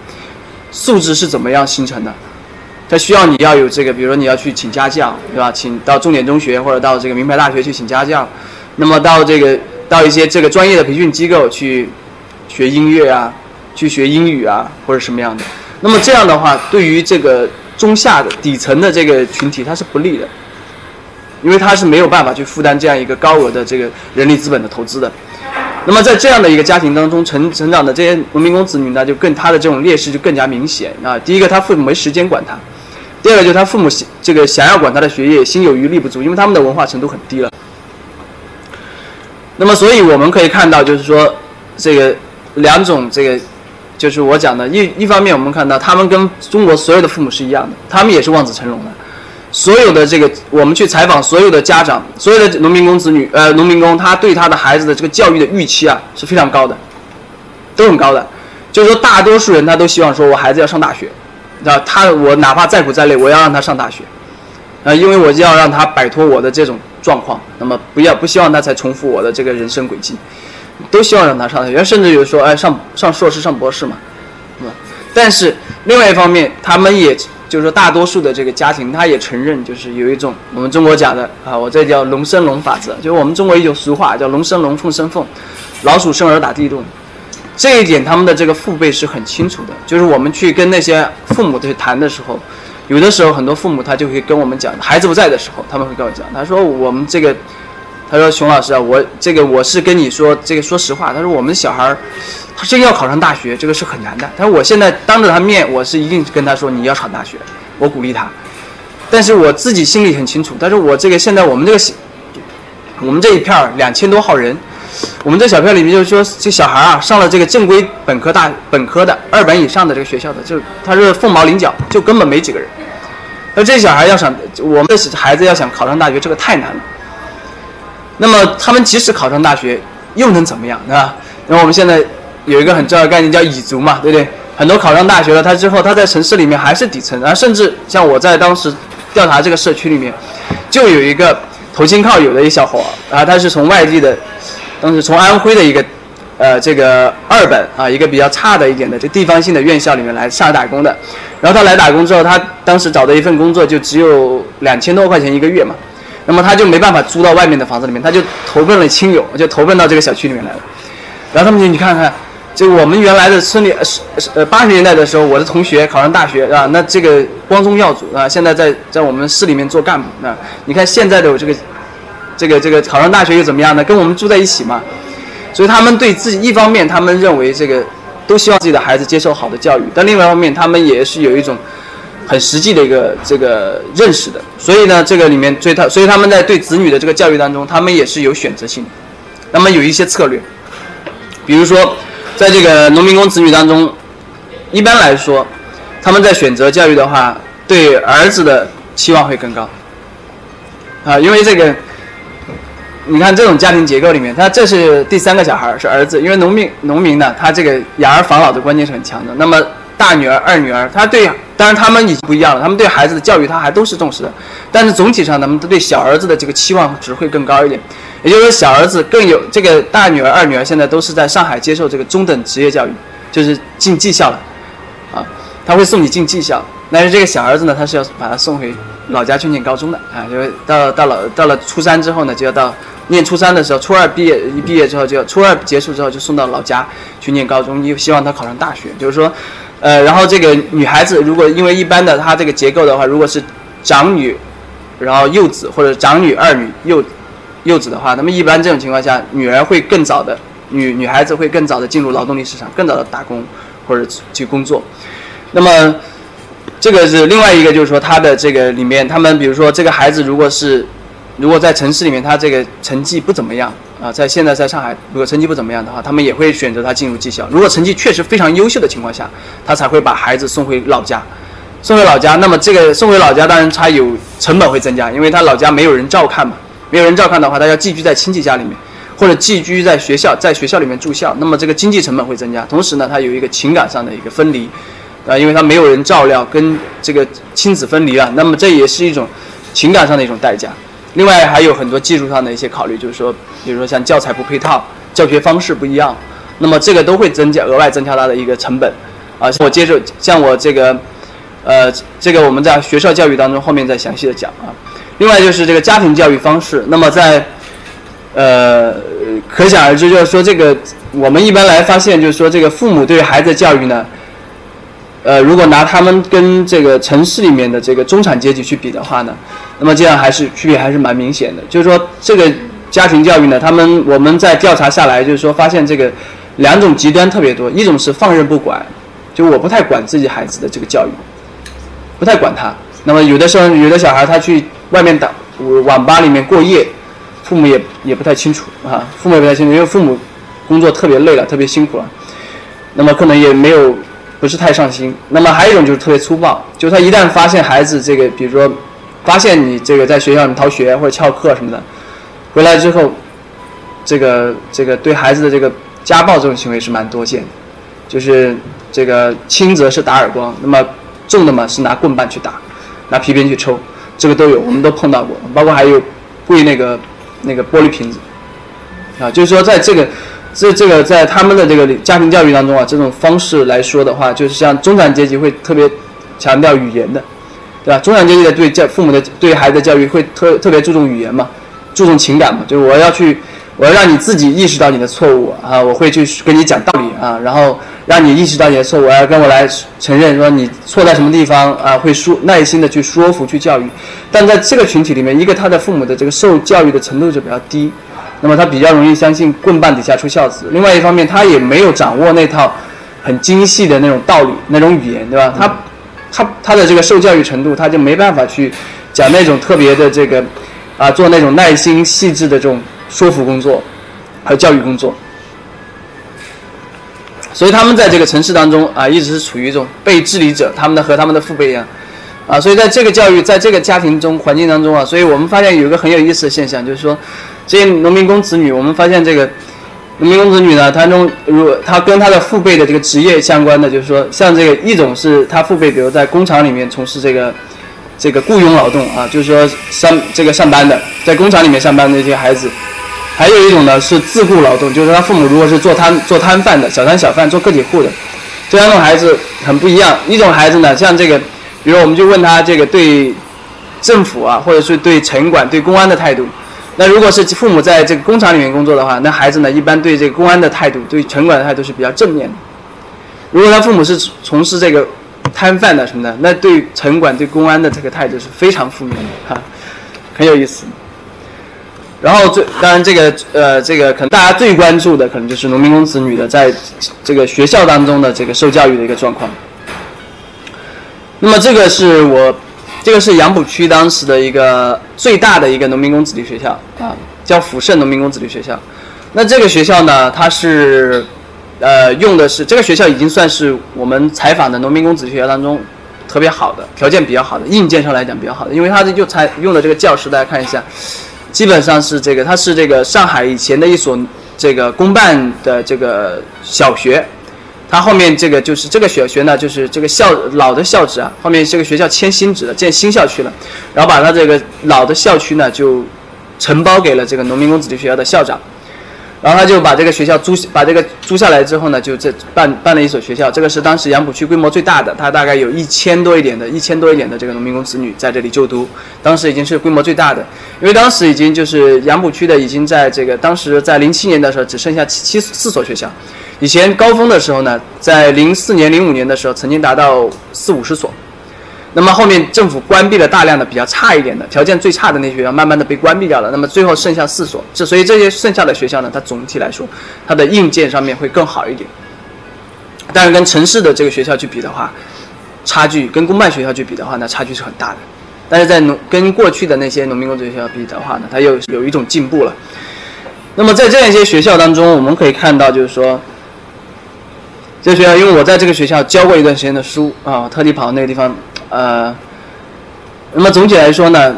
素质是怎么样形成的？它需要你要有这个，比如说你要去请家教，对吧？请到重点中学或者到这个名牌大学去请家教。那么到这个到一些这个专业的培训机构去学音乐啊，去学英语啊，或者什么样的？那么这样的话，对于这个中下的底层的这个群体，它是不利的，因为他是没有办法去负担这样一个高额的这个人力资本的投资的。那么在这样的一个家庭当中成成长的这些农民工子女呢，就更他的这种劣势就更加明显啊。第一个，他父母没时间管他；第二个，就是他父母这个想要管他的学业，心有余力不足，因为他们的文化程度很低了。那么，所以我们可以看到，就是说，这个两种，这个就是我讲的，一一方面，我们看到他们跟中国所有的父母是一样的，他们也是望子成龙的。所有的这个，我们去采访所有的家长，所有的农民工子女，呃，农民工，他对他的孩子的这个教育的预期啊是非常高的，都很高的。就是说，大多数人他都希望说，我孩子要上大学，啊，他我哪怕再苦再累，我要让他上大学，啊，因为我就要让他摆脱我的这种。状况，那么不要不希望他再重复我的这个人生轨迹，都希望让他上大学，甚至有说哎上上硕士、上博士嘛，嗯？但是另外一方面，他们也就是说大多数的这个家庭，他也承认就是有一种我们中国讲的啊，我这叫龙生龙法则，就是我们中国一句俗话叫龙生龙，凤生凤，老鼠生儿打地洞。这一点他们的这个父辈是很清楚的，就是我们去跟那些父母去谈的时候，有的时候很多父母他就会跟我们讲，孩子不在的时候，他们会跟我讲，他说我们这个，他说熊老师啊，我这个我是跟你说这个说实话，他说我们小孩儿，他真要考上大学，这个是很难的。他说我现在当着他面，我是一定跟他说你要考大学，我鼓励他，但是我自己心里很清楚，但是我这个现在我们这个，我们这一片儿两千多号人。我们这小片里面就是说，这小孩啊上了这个正规本科大本科的二本以上的这个学校的，就他是凤毛麟角，就根本没几个人。那这小孩要想我们的孩子要想考上大学，这个太难了。那么他们即使考上大学，又能怎么样，对吧？那我们现在有一个很重要的概念叫蚁族嘛，对不对？很多考上大学了，他之后他在城市里面还是底层，然后甚至像我在当时调查这个社区里面，就有一个投亲靠友的一小伙啊，他是从外地的。当时从安徽的一个，呃，这个二本啊，一个比较差的一点的这地方性的院校里面来上海打工的，然后他来打工之后，他当时找的一份工作就只有两千多块钱一个月嘛，那么他就没办法租到外面的房子里面，他就投奔了亲友，就投奔到这个小区里面来了。然后他们就你看看，就我们原来的村里，呃呃八十年代的时候，我的同学考上大学啊，那这个光宗耀祖啊，现在在在我们市里面做干部啊，你看现在的这个。这个这个考上大学又怎么样呢？跟我们住在一起嘛，所以他们对自己一方面，他们认为这个都希望自己的孩子接受好的教育，但另外一方面，他们也是有一种很实际的一个这个认识的。所以呢，这个里面对他，所以他们在对子女的这个教育当中，他们也是有选择性的。那么有一些策略，比如说，在这个农民工子女当中，一般来说，他们在选择教育的话，对儿子的期望会更高啊，因为这个。你看这种家庭结构里面，他这是第三个小孩是儿子，因为农民农民呢，他这个养儿防老的观念是很强的。那么大女儿、二女儿，他对，当然他们已经不一样了，他们对孩子的教育他还都是重视的，但是总体上他们都对小儿子的这个期望值会更高一点。也就是说，小儿子更有这个大女儿、二女儿现在都是在上海接受这个中等职业教育，就是进技校了，啊，他会送你进技校。但是这个小儿子呢，他是要把他送回老家去念高中的啊，因为到到了到了初三之后呢，就要到。念初三的时候，初二毕业一毕业之后就初二结束之后就送到老家去念高中，又希望他考上大学。就是说，呃，然后这个女孩子如果因为一般的她这个结构的话，如果是长女，然后幼子或者长女二女幼幼子的话，那么一般这种情况下，女儿会更早的女女孩子会更早的进入劳动力市场，更早的打工或者去工作。那么这个是另外一个，就是说他的这个里面，他们比如说这个孩子如果是。如果在城市里面，他这个成绩不怎么样啊，在现在在上海，如果成绩不怎么样的话，他们也会选择他进入技校。如果成绩确实非常优秀的情况下，他才会把孩子送回老家。送回老家，那么这个送回老家，当然他有成本会增加，因为他老家没有人照看嘛。没有人照看的话，他要寄居在亲戚家里面，或者寄居在学校，在学校里面住校，那么这个经济成本会增加。同时呢，他有一个情感上的一个分离，啊，因为他没有人照料，跟这个亲子分离了，那么这也是一种情感上的一种代价。另外还有很多技术上的一些考虑，就是说，比如说像教材不配套，教学方式不一样，那么这个都会增加额外增加它的一个成本。啊，我接着像我这个，呃，这个我们在学校教育当中后面再详细的讲啊。另外就是这个家庭教育方式，那么在，呃，可想而知，就是说这个我们一般来发现，就是说这个父母对孩子教育呢。呃，如果拿他们跟这个城市里面的这个中产阶级去比的话呢，那么这样还是区别还是蛮明显的。就是说，这个家庭教育呢，他们我们在调查下来，就是说发现这个两种极端特别多。一种是放任不管，就我不太管自己孩子的这个教育，不太管他。那么有的时候，有的小孩他去外面打网吧里面过夜，父母也也不太清楚啊，父母也不太清楚，因为父母工作特别累了，特别辛苦了，那么可能也没有。不是太上心。那么还有一种就是特别粗暴，就是他一旦发现孩子这个，比如说，发现你这个在学校里逃学或者翘课什么的，回来之后，这个这个对孩子的这个家暴这种行为是蛮多见的，就是这个轻则是打耳光，那么重的嘛是拿棍棒去打，拿皮鞭去抽，这个都有，我们都碰到过，包括还有跪那个那个玻璃瓶子，啊，就是说在这个。这这个在他们的这个家庭教育当中啊，这种方式来说的话，就是像中产阶级会特别强调语言的，对吧？中产阶级的对教父母的对孩子的教育会特特别注重语言嘛，注重情感嘛，就是我要去，我要让你自己意识到你的错误啊，我会去跟你讲道理啊，然后让你意识到你的错误，要跟我来承认说你错在什么地方啊，会说耐心的去说服去教育。但在这个群体里面，一个他的父母的这个受教育的程度就比较低。那么他比较容易相信棍棒底下出孝子。另外一方面，他也没有掌握那套很精细的那种道理、那种语言，对吧？他他他的这个受教育程度，他就没办法去讲那种特别的这个啊，做那种耐心细致的这种说服工作和教育工作。所以他们在这个城市当中啊，一直是处于一种被治理者，他们的和他们的父辈一样啊。所以在这个教育，在这个家庭中环境当中啊，所以我们发现有一个很有意思的现象，就是说。这些农民工子女，我们发现这个农民工子女呢，他中如他跟他的父辈的这个职业相关的，就是说，像这个一种是他父辈，比如在工厂里面从事这个这个雇佣劳动啊，就是说上这个上班的，在工厂里面上班的这些孩子，还有一种呢是自雇劳动，就是他父母如果是做摊做摊贩的小摊小贩做个体户的，这两种孩子很不一样。一种孩子呢，像这个，比如我们就问他这个对政府啊，或者是对城管、对公安的态度。那如果是父母在这个工厂里面工作的话，那孩子呢一般对这个公安的态度、对城管的态度是比较正面的。如果他父母是从事这个摊贩的什么的，那对城管、对公安的这个态度是非常负面的，哈，很有意思。然后最当然这个呃这个可能大家最关注的可能就是农民工子女的在这个学校当中的这个受教育的一个状况。那么这个是我。这个是杨浦区当时的一个最大的一个农民工子弟学校啊，叫抚盛农民工子弟学校。那这个学校呢，它是呃用的是这个学校已经算是我们采访的农民工子弟学校当中特别好的条件比较好的硬件上来讲比较好的，因为它就采用的这个教室，大家看一下，基本上是这个它是这个上海以前的一所这个公办的这个小学。他后面这个就是这个小学呢，就是这个校老的校址啊，后面这个学校迁新址了，建新校区了，然后把他这个老的校区呢就承包给了这个农民工子弟学校的校长，然后他就把这个学校租把这个租下来之后呢，就这办办了一所学校，这个是当时杨浦区规模最大的，它大概有一千多一点的一千多一点的这个农民工子女在这里就读，当时已经是规模最大的，因为当时已经就是杨浦区的已经在这个当时在零七年的时候只剩下七七四所学校。以前高峰的时候呢，在零四年、零五年的时候，曾经达到四五十所。那么后面政府关闭了大量的比较差一点的、条件最差的那些学校，慢慢的被关闭掉了。那么最后剩下四所，这所以这些剩下的学校呢，它总体来说，它的硬件上面会更好一点。但是跟城市的这个学校去比的话，差距跟公办学校去比的话，那差距是很大的。但是在农跟过去的那些农民工学校比的话呢，它又有一种进步了。那么在这样一些学校当中，我们可以看到，就是说。这个学校，因为我在这个学校教过一段时间的书啊，我特地跑到那个地方，呃，那么总体来说呢，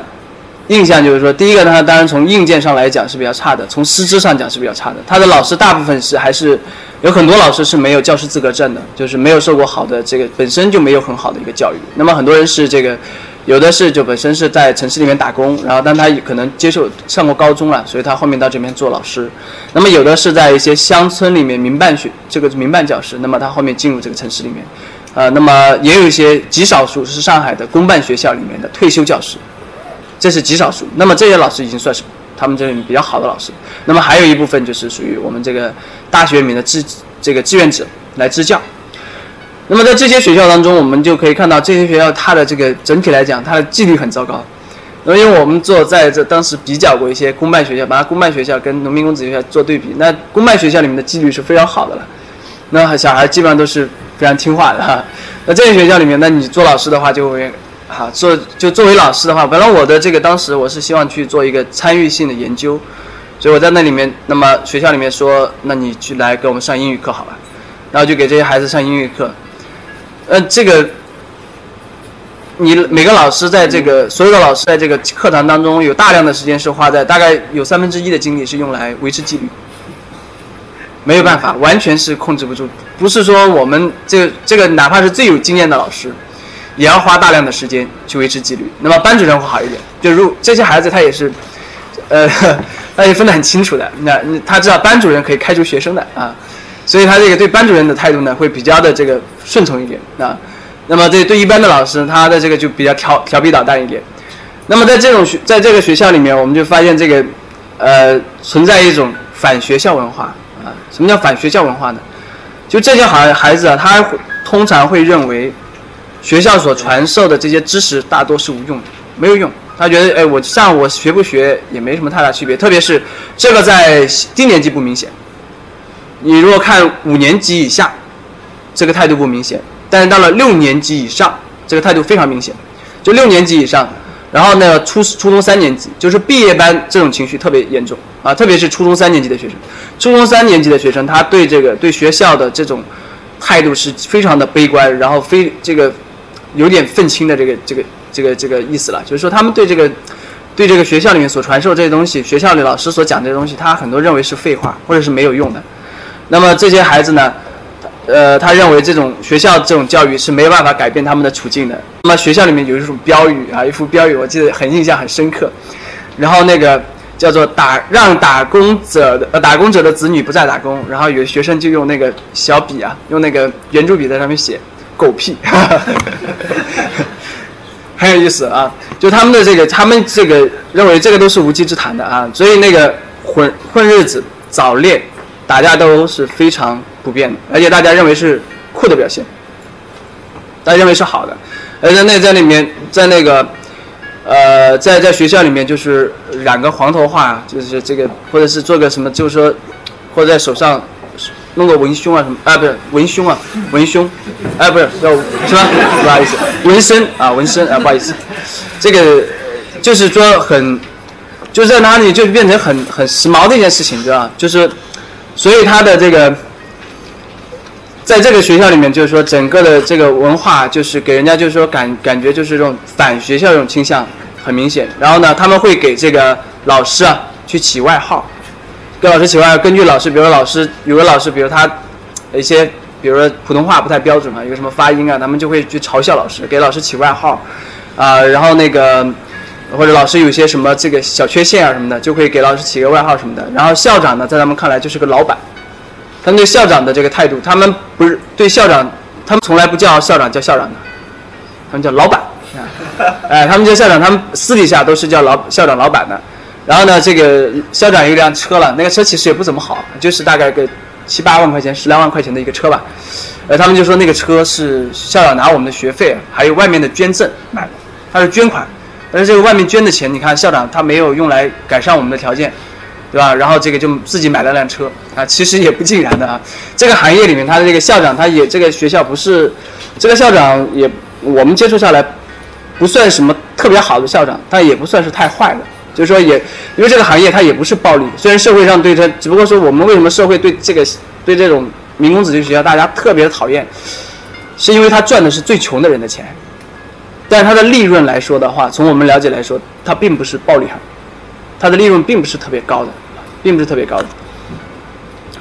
印象就是说，第一个呢，当然从硬件上来讲是比较差的，从师资上讲是比较差的。他的老师大部分是还是有很多老师是没有教师资格证的，就是没有受过好的这个，本身就没有很好的一个教育。那么很多人是这个。有的是就本身是在城市里面打工，然后但他可能接受上过高中了，所以他后面到这边做老师。那么有的是在一些乡村里面民办学这个民办教师，那么他后面进入这个城市里面，呃，那么也有一些极少数是上海的公办学校里面的退休教师，这是极少数。那么这些老师已经算是他们这里比较好的老师。那么还有一部分就是属于我们这个大学里面的志这个志愿者来支教。那么在这些学校当中，我们就可以看到这些学校它的这个整体来讲，它的纪律很糟糕。那因为我们做在这当时比较过一些公办学校，把公办学校跟农民工子弟学校做对比，那公办学校里面的纪律是非常好的了，那小孩基本上都是非常听话的哈。那这些学校里面，那你做老师的话就会，好做就作为老师的话，本来我的这个当时我是希望去做一个参与性的研究，所以我在那里面，那么学校里面说，那你去来给我们上英语课好吧，然后就给这些孩子上英语课。呃，这个，你每个老师在这个所有的老师在这个课堂当中，有大量的时间是花在，大概有三分之一的精力是用来维持纪律，没有办法，完全是控制不住。不是说我们这这个哪怕是最有经验的老师，也要花大量的时间去维持纪律。那么班主任会好一点，就如这些孩子他也是，呃，他也分得很清楚的。那他知道班主任可以开除学生的啊，所以他这个对班主任的态度呢，会比较的这个顺从一点啊。那么这对一般的老师，他的这个就比较调调皮捣蛋一点。那么在这种学，在这个学校里面，我们就发现这个，呃，存在一种反学校文化啊。什么叫反学校文化呢？就这些孩孩子啊，他通常会认为，学校所传授的这些知识大多是无用的，没有用。他觉得，哎，我上我学不学也没什么太大区别。特别是这个在低年级不明显，你如果看五年级以下，这个态度不明显。但是到了六年级以上，这个态度非常明显。就六年级以上，然后呢，初初中三年级，就是毕业班这种情绪特别严重啊，特别是初中三年级的学生。初中三年级的学生，他对这个对学校的这种态度是非常的悲观，然后非这个有点愤青的这个这个这个这个意思了。就是说，他们对这个对这个学校里面所传授这些东西，学校里老师所讲这些东西，他很多认为是废话，或者是没有用的。那么这些孩子呢？呃，他认为这种学校这种教育是没办法改变他们的处境的。那么学校里面有一种标语啊，一幅标语，我记得很印象很深刻。然后那个叫做打让打工者的呃打工者的子女不再打工。然后有学生就用那个小笔啊，用那个圆珠笔在上面写狗屁，很有意思啊。就他们的这个，他们这个认为这个都是无稽之谈的啊。所以那个混混日子、早恋、打架斗殴是非常。普遍的，而且大家认为是酷的表现，大家认为是好的，而在那在里面，在那个，呃，在在学校里面就是染个黄头发，就是这个，或者是做个什么，就是说，或者在手上弄个文胸啊什么啊，不是文胸啊，文胸，哎，不是叫是吧？不好意思，纹身啊，纹身啊，不好意思，这个就是说很，就在哪里就变成很很时髦的一件事情，对吧？就是，所以他的这个。在这个学校里面，就是说整个的这个文化，就是给人家就是说感感觉就是这种反学校这种倾向很明显。然后呢，他们会给这个老师啊去起外号，给老师起外号。根据老师，比如说老师有个老师，比如他一些，比如说普通话不太标准啊，有什么发音啊，他们就会去嘲笑老师，给老师起外号啊。然后那个或者老师有些什么这个小缺陷啊什么的，就会给老师起个外号什么的。然后校长呢，在他们看来就是个老板。他们对校长的这个态度，他们不是对校长，他们从来不叫校长叫校长的，他们叫老板，哎，他们叫校长，他们私底下都是叫老校长老板的。然后呢，这个校长有一辆车了，那个车其实也不怎么好，就是大概个七八万块钱、十来万块钱的一个车吧。呃，他们就说那个车是校长拿我们的学费还有外面的捐赠买的，他是捐款，但是这个外面捐的钱，你看校长他没有用来改善我们的条件。对吧？然后这个就自己买了辆车啊，其实也不尽然的啊。这个行业里面，他的这个校长，他也这个学校不是，这个校长也我们接触下来，不算什么特别好的校长，但也不算是太坏的。就是说，也因为这个行业它也不是暴利，虽然社会上对他，只不过说我们为什么社会对这个对这种民工子弟学校大家特别讨厌，是因为他赚的是最穷的人的钱，但是他的利润来说的话，从我们了解来说，他并不是暴利行业，他的利润并不是特别高的。并不是特别高的，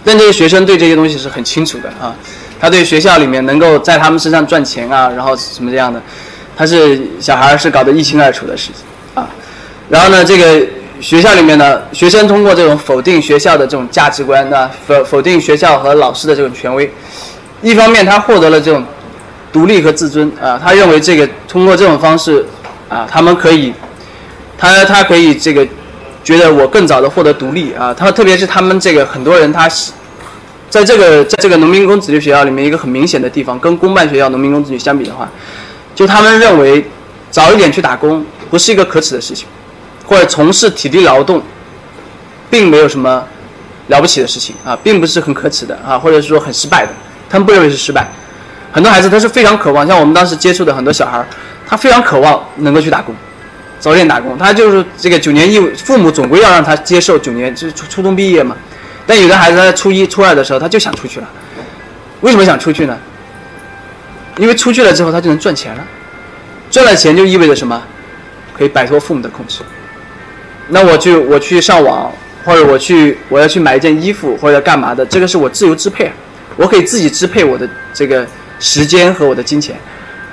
但这些学生对这些东西是很清楚的啊。他对学校里面能够在他们身上赚钱啊，然后什么这样的，他是小孩是搞得一清二楚的事情啊。然后呢，这个学校里面呢，学生通过这种否定学校的这种价值观那，否否定学校和老师的这种权威，一方面他获得了这种独立和自尊啊，他认为这个通过这种方式啊，他们可以，他他可以这个。觉得我更早的获得独立啊，他特别是他们这个很多人，他是在这个在这个农民工子弟学校里面一个很明显的地方，跟公办学校农民工子女相比的话，就他们认为早一点去打工不是一个可耻的事情，或者从事体力劳动，并没有什么了不起的事情啊，并不是很可耻的啊，或者是说很失败的，他们不认为是失败。很多孩子他是非常渴望，像我们当时接触的很多小孩，他非常渴望能够去打工。早点打工，他就是这个九年义务，父母总归要让他接受九年，就是初初中毕业嘛。但有的孩子在初一、初二的时候，他就想出去了。为什么想出去呢？因为出去了之后，他就能赚钱了。赚了钱就意味着什么？可以摆脱父母的控制。那我就我去上网，或者我去我要去买一件衣服，或者干嘛的，这个是我自由支配，我可以自己支配我的这个时间和我的金钱。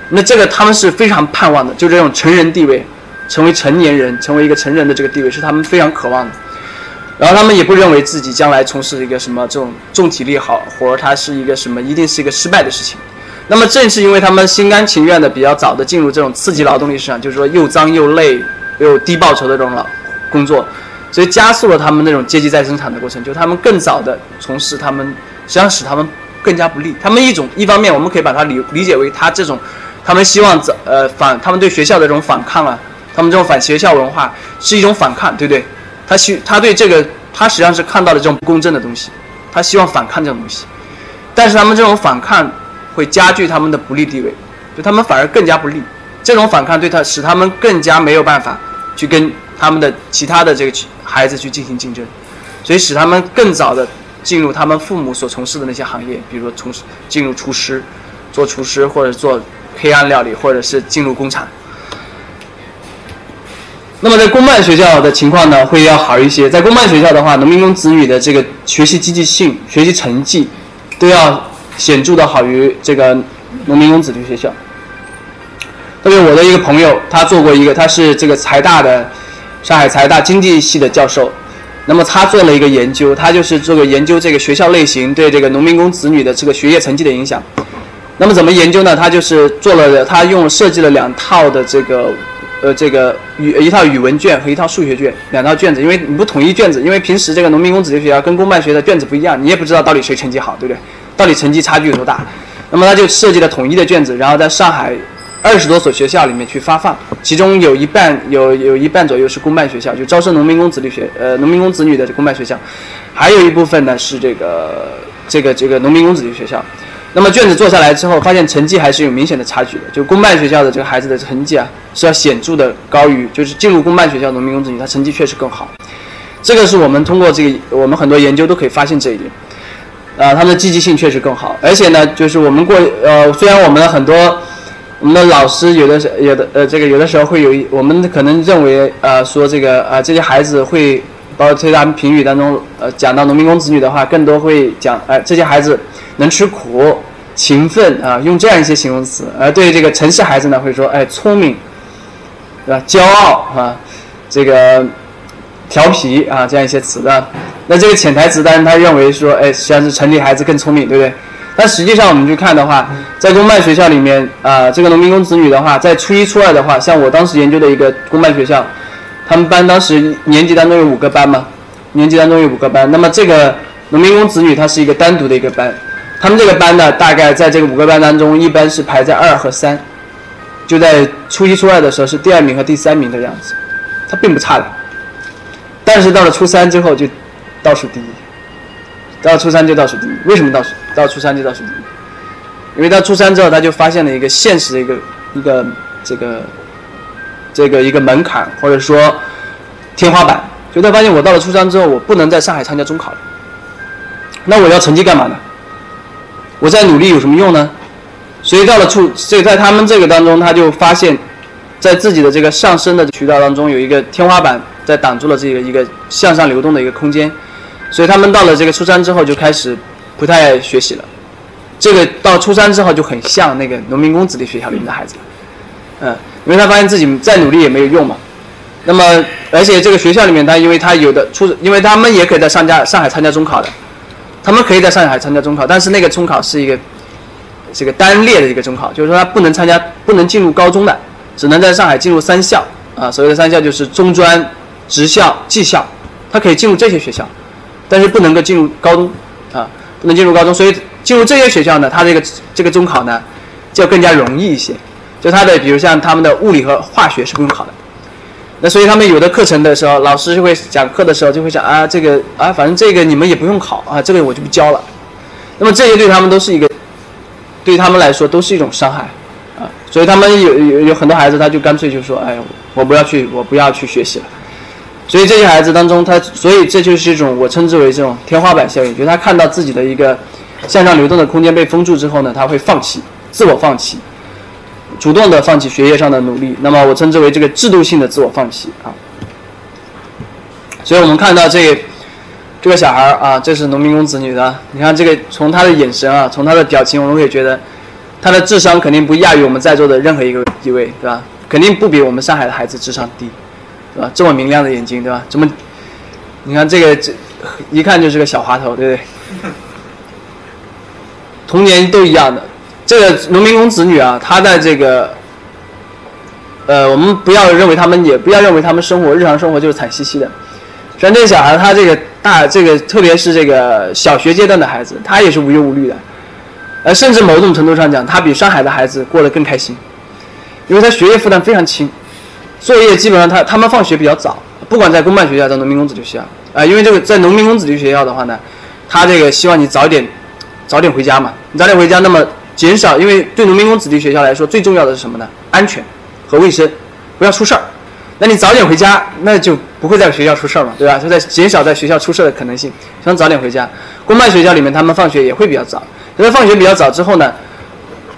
那这个他们是非常盼望的，就这种成人地位。成为成年人，成为一个成人的这个地位是他们非常渴望的。然后他们也不认为自己将来从事一个什么这种重体力好活儿，它是一个什么一定是一个失败的事情。那么正是因为他们心甘情愿的比较早的进入这种刺激劳动力市场，就是说又脏又累又低报酬的这种老工作，所以加速了他们那种阶级再生产的过程，就他们更早的从事他们，实际上使他们更加不利。他们一种一方面我们可以把它理理解为他这种，他们希望早呃反他们对学校的这种反抗啊，他们这种反学校文化是一种反抗，对不对？他希他对这个他实际上是看到了这种不公正的东西，他希望反抗这种东西，但是他们这种反抗会加剧他们的不利地位，就他们反而更加不利。这种反抗对他使他们更加没有办法去跟他们的其他的这个孩子去进行竞争，所以使他们更早的进入他们父母所从事的那些行业，比如说从事进入厨师，做厨师或者做黑暗料理，或者是进入工厂。那么在公办学校的情况呢，会要好一些。在公办学校的话，农民工子女的这个学习积极性、学习成绩，都要显著的好于这个农民工子弟学校。特别我的一个朋友，他做过一个，他是这个财大的上海财大经济系的教授。那么他做了一个研究，他就是做个研究这个学校类型对这个农民工子女的这个学业成绩的影响。那么怎么研究呢？他就是做了，他用设计了两套的这个。呃，这个语一套语文卷和一套数学卷，两套卷子，因为你不统一卷子，因为平时这个农民工子弟学校跟公办学校的卷子不一样，你也不知道到底谁成绩好，对不对？到底成绩差距有多大？那么他就设计了统一的卷子，然后在上海二十多所学校里面去发放，其中有一半有有一半左右是公办学校，就招生农民工子女学呃农民工子女的公办学校，还有一部分呢是这个这个这个农民工子弟学校。那么卷子做下来之后，发现成绩还是有明显的差距的。就公办学校的这个孩子的成绩啊，是要显著的高于，就是进入公办学校农民工子女，他成绩确实更好。这个是我们通过这个，我们很多研究都可以发现这一点。啊，他们的积极性确实更好。而且呢，就是我们过，呃，虽然我们很多我们的老师有的有的呃，这个有的时候会有一，我们可能认为呃，说这个啊，这些孩子会，包括在他们评语当中，呃，讲到农民工子女的话，更多会讲，哎，这些孩子。能吃苦、勤奋啊，用这样一些形容词；而对这个城市孩子呢，会说哎聪明，对吧？骄傲啊，这个调皮啊，这样一些词的。那这个潜台词，当然他认为说，哎，实际上是城里孩子更聪明，对不对？但实际上我们去看的话，在公办学校里面啊，这个农民工子女的话，在初一、初二的话，像我当时研究的一个公办学校，他们班当时年级当中有五个班嘛，年级当中有五个班，那么这个农民工子女他是一个单独的一个班。他们这个班呢，大概在这个五个班当中，一般是排在二和三，就在初一、初二的时候是第二名和第三名的样子，他并不差的。但是到了初三之后就倒数第一，到初三就倒数第一。为什么倒数？到初三就倒数第一？因为到初三之后，他就发现了一个现实的一个一个这个这个一个门槛，或者说天花板。就他发现，我到了初三之后，我不能在上海参加中考了。那我要成绩干嘛呢？我在努力有什么用呢？所以到了初，所以在他们这个当中，他就发现，在自己的这个上升的渠道当中有一个天花板在挡住了这个一个向上流动的一个空间，所以他们到了这个初三之后就开始不太爱学习了。这个到初三之后就很像那个农民工子弟学校里面的孩子，嗯，因为他发现自己再努力也没有用嘛。那么而且这个学校里面他因为他有的初，因为他们也可以在上加上海参加中考的。他们可以在上海参加中考，但是那个中考是一个这个单列的一个中考，就是说他不能参加，不能进入高中的，只能在上海进入三校啊。所谓的三校就是中专、职校、技校，他可以进入这些学校，但是不能够进入高中啊，不能进入高中。所以进入这些学校呢，他这个这个中考呢就更加容易一些。就他的，比如像他们的物理和化学是不用考的。那所以他们有的课程的时候，老师就会讲课的时候就会讲啊，这个啊，反正这个你们也不用考啊，这个我就不教了。那么这些对他们都是一个，对他们来说都是一种伤害啊。所以他们有有有很多孩子，他就干脆就说，哎，我不要去，我不要去学习了。所以这些孩子当中，他所以这就是一种我称之为这种天花板效应，就是他看到自己的一个向上流动的空间被封住之后呢，他会放弃，自我放弃。主动的放弃学业上的努力，那么我称之为这个制度性的自我放弃啊。所以我们看到这这个小孩啊，这是农民工子女的。你看这个，从他的眼神啊，从他的表情，我们可以觉得他的智商肯定不亚于我们在座的任何一个一位，对吧？肯定不比我们上海的孩子智商低，对吧？这么明亮的眼睛，对吧？这么你看这个这一看就是个小滑头，对不对？童年都一样的。这个农民工子女啊，他在这个，呃，我们不要认为他们，也不要认为他们生活日常生活就是惨兮兮的。实际上，这个小孩他这个大这个，特别是这个小学阶段的孩子，他也是无忧无虑的。呃，甚至某种程度上讲，他比上海的孩子过得更开心，因为他学业负担非常轻，作业基本上他他们放学比较早，不管在公办学校，在农民工子弟学校，啊，因为这个在农民工子弟学校的话呢，他这个希望你早点早点回家嘛，你早点回家，那么减少，因为对农民工子弟学校来说，最重要的是什么呢？安全和卫生，不要出事儿。那你早点回家，那就不会在学校出事儿嘛，对吧？就在减少在学校出事的可能性，想早点回家。公办学校里面，他们放学也会比较早。因为放学比较早之后呢，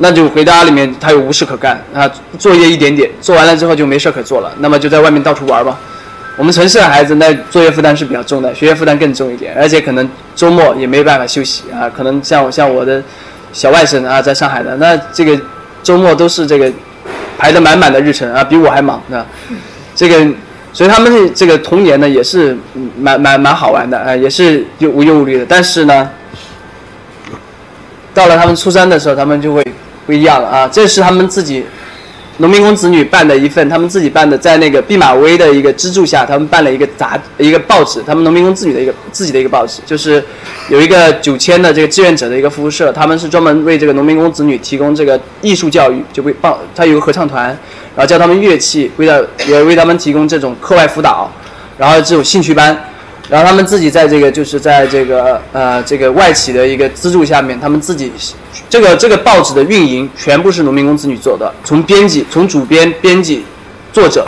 那就回家里面他又无事可干啊，作业一点点做完了之后就没事可做了，那么就在外面到处玩吧。我们城市的孩子那作业负担是比较重的，学业负担更重一点，而且可能周末也没办法休息啊。可能像我像我的小外甥啊，在上海的，那这个周末都是这个排得满满的日程啊，比我还忙啊。这个所以他们这个童年呢也是蛮蛮蛮好玩的啊，也是又无忧无虑的，但是呢。到了他们初三的时候，他们就会不一样了啊！这是他们自己农民工子女办的一份，他们自己办的，在那个毕马威的一个资助下，他们办了一个杂一个报纸，他们农民工子女的一个自己的一个报纸，就是有一个九千的这个志愿者的一个服务社，他们是专门为这个农民工子女提供这个艺术教育，就为报他有个合唱团，然后教他们乐器，为了也为他们提供这种课外辅导，然后这种兴趣班。然后他们自己在这个就是在这个呃这个外企的一个资助下面，他们自己这个这个报纸的运营全部是农民工子女做的，从编辑、从主编、编辑、作者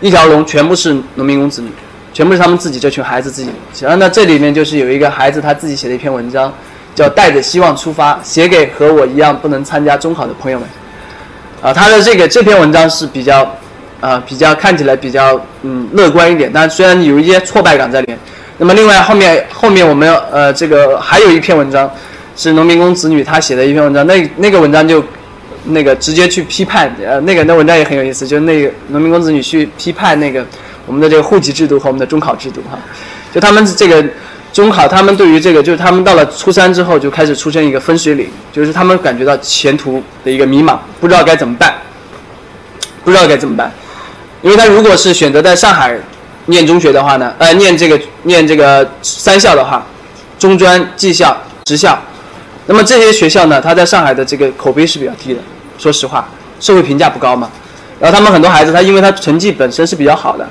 一条龙全部是农民工子女，全部是他们自己这群孩子自己。然后那这里面就是有一个孩子他自己写的一篇文章，叫《带着希望出发》，写给和我一样不能参加中考的朋友们。啊，他的这个这篇文章是比较。啊，比较看起来比较嗯乐观一点，但虽然有一些挫败感在里面。那么另外后面后面我们呃这个还有一篇文章，是农民工子女他写的一篇文章，那那个文章就那个直接去批判呃那个那文章也很有意思，就是那个农民工子女去批判那个我们的这个户籍制度和我们的中考制度哈，就他们这个中考，他们对于这个就是他们到了初三之后就开始出现一个分水岭，就是他们感觉到前途的一个迷茫，不知道该怎么办，不知道该怎么办。因为他如果是选择在上海念中学的话呢，呃，念这个念这个三校的话，中专、技校、职校，那么这些学校呢，他在上海的这个口碑是比较低的，说实话，社会评价不高嘛。然后他们很多孩子，他因为他成绩本身是比较好的，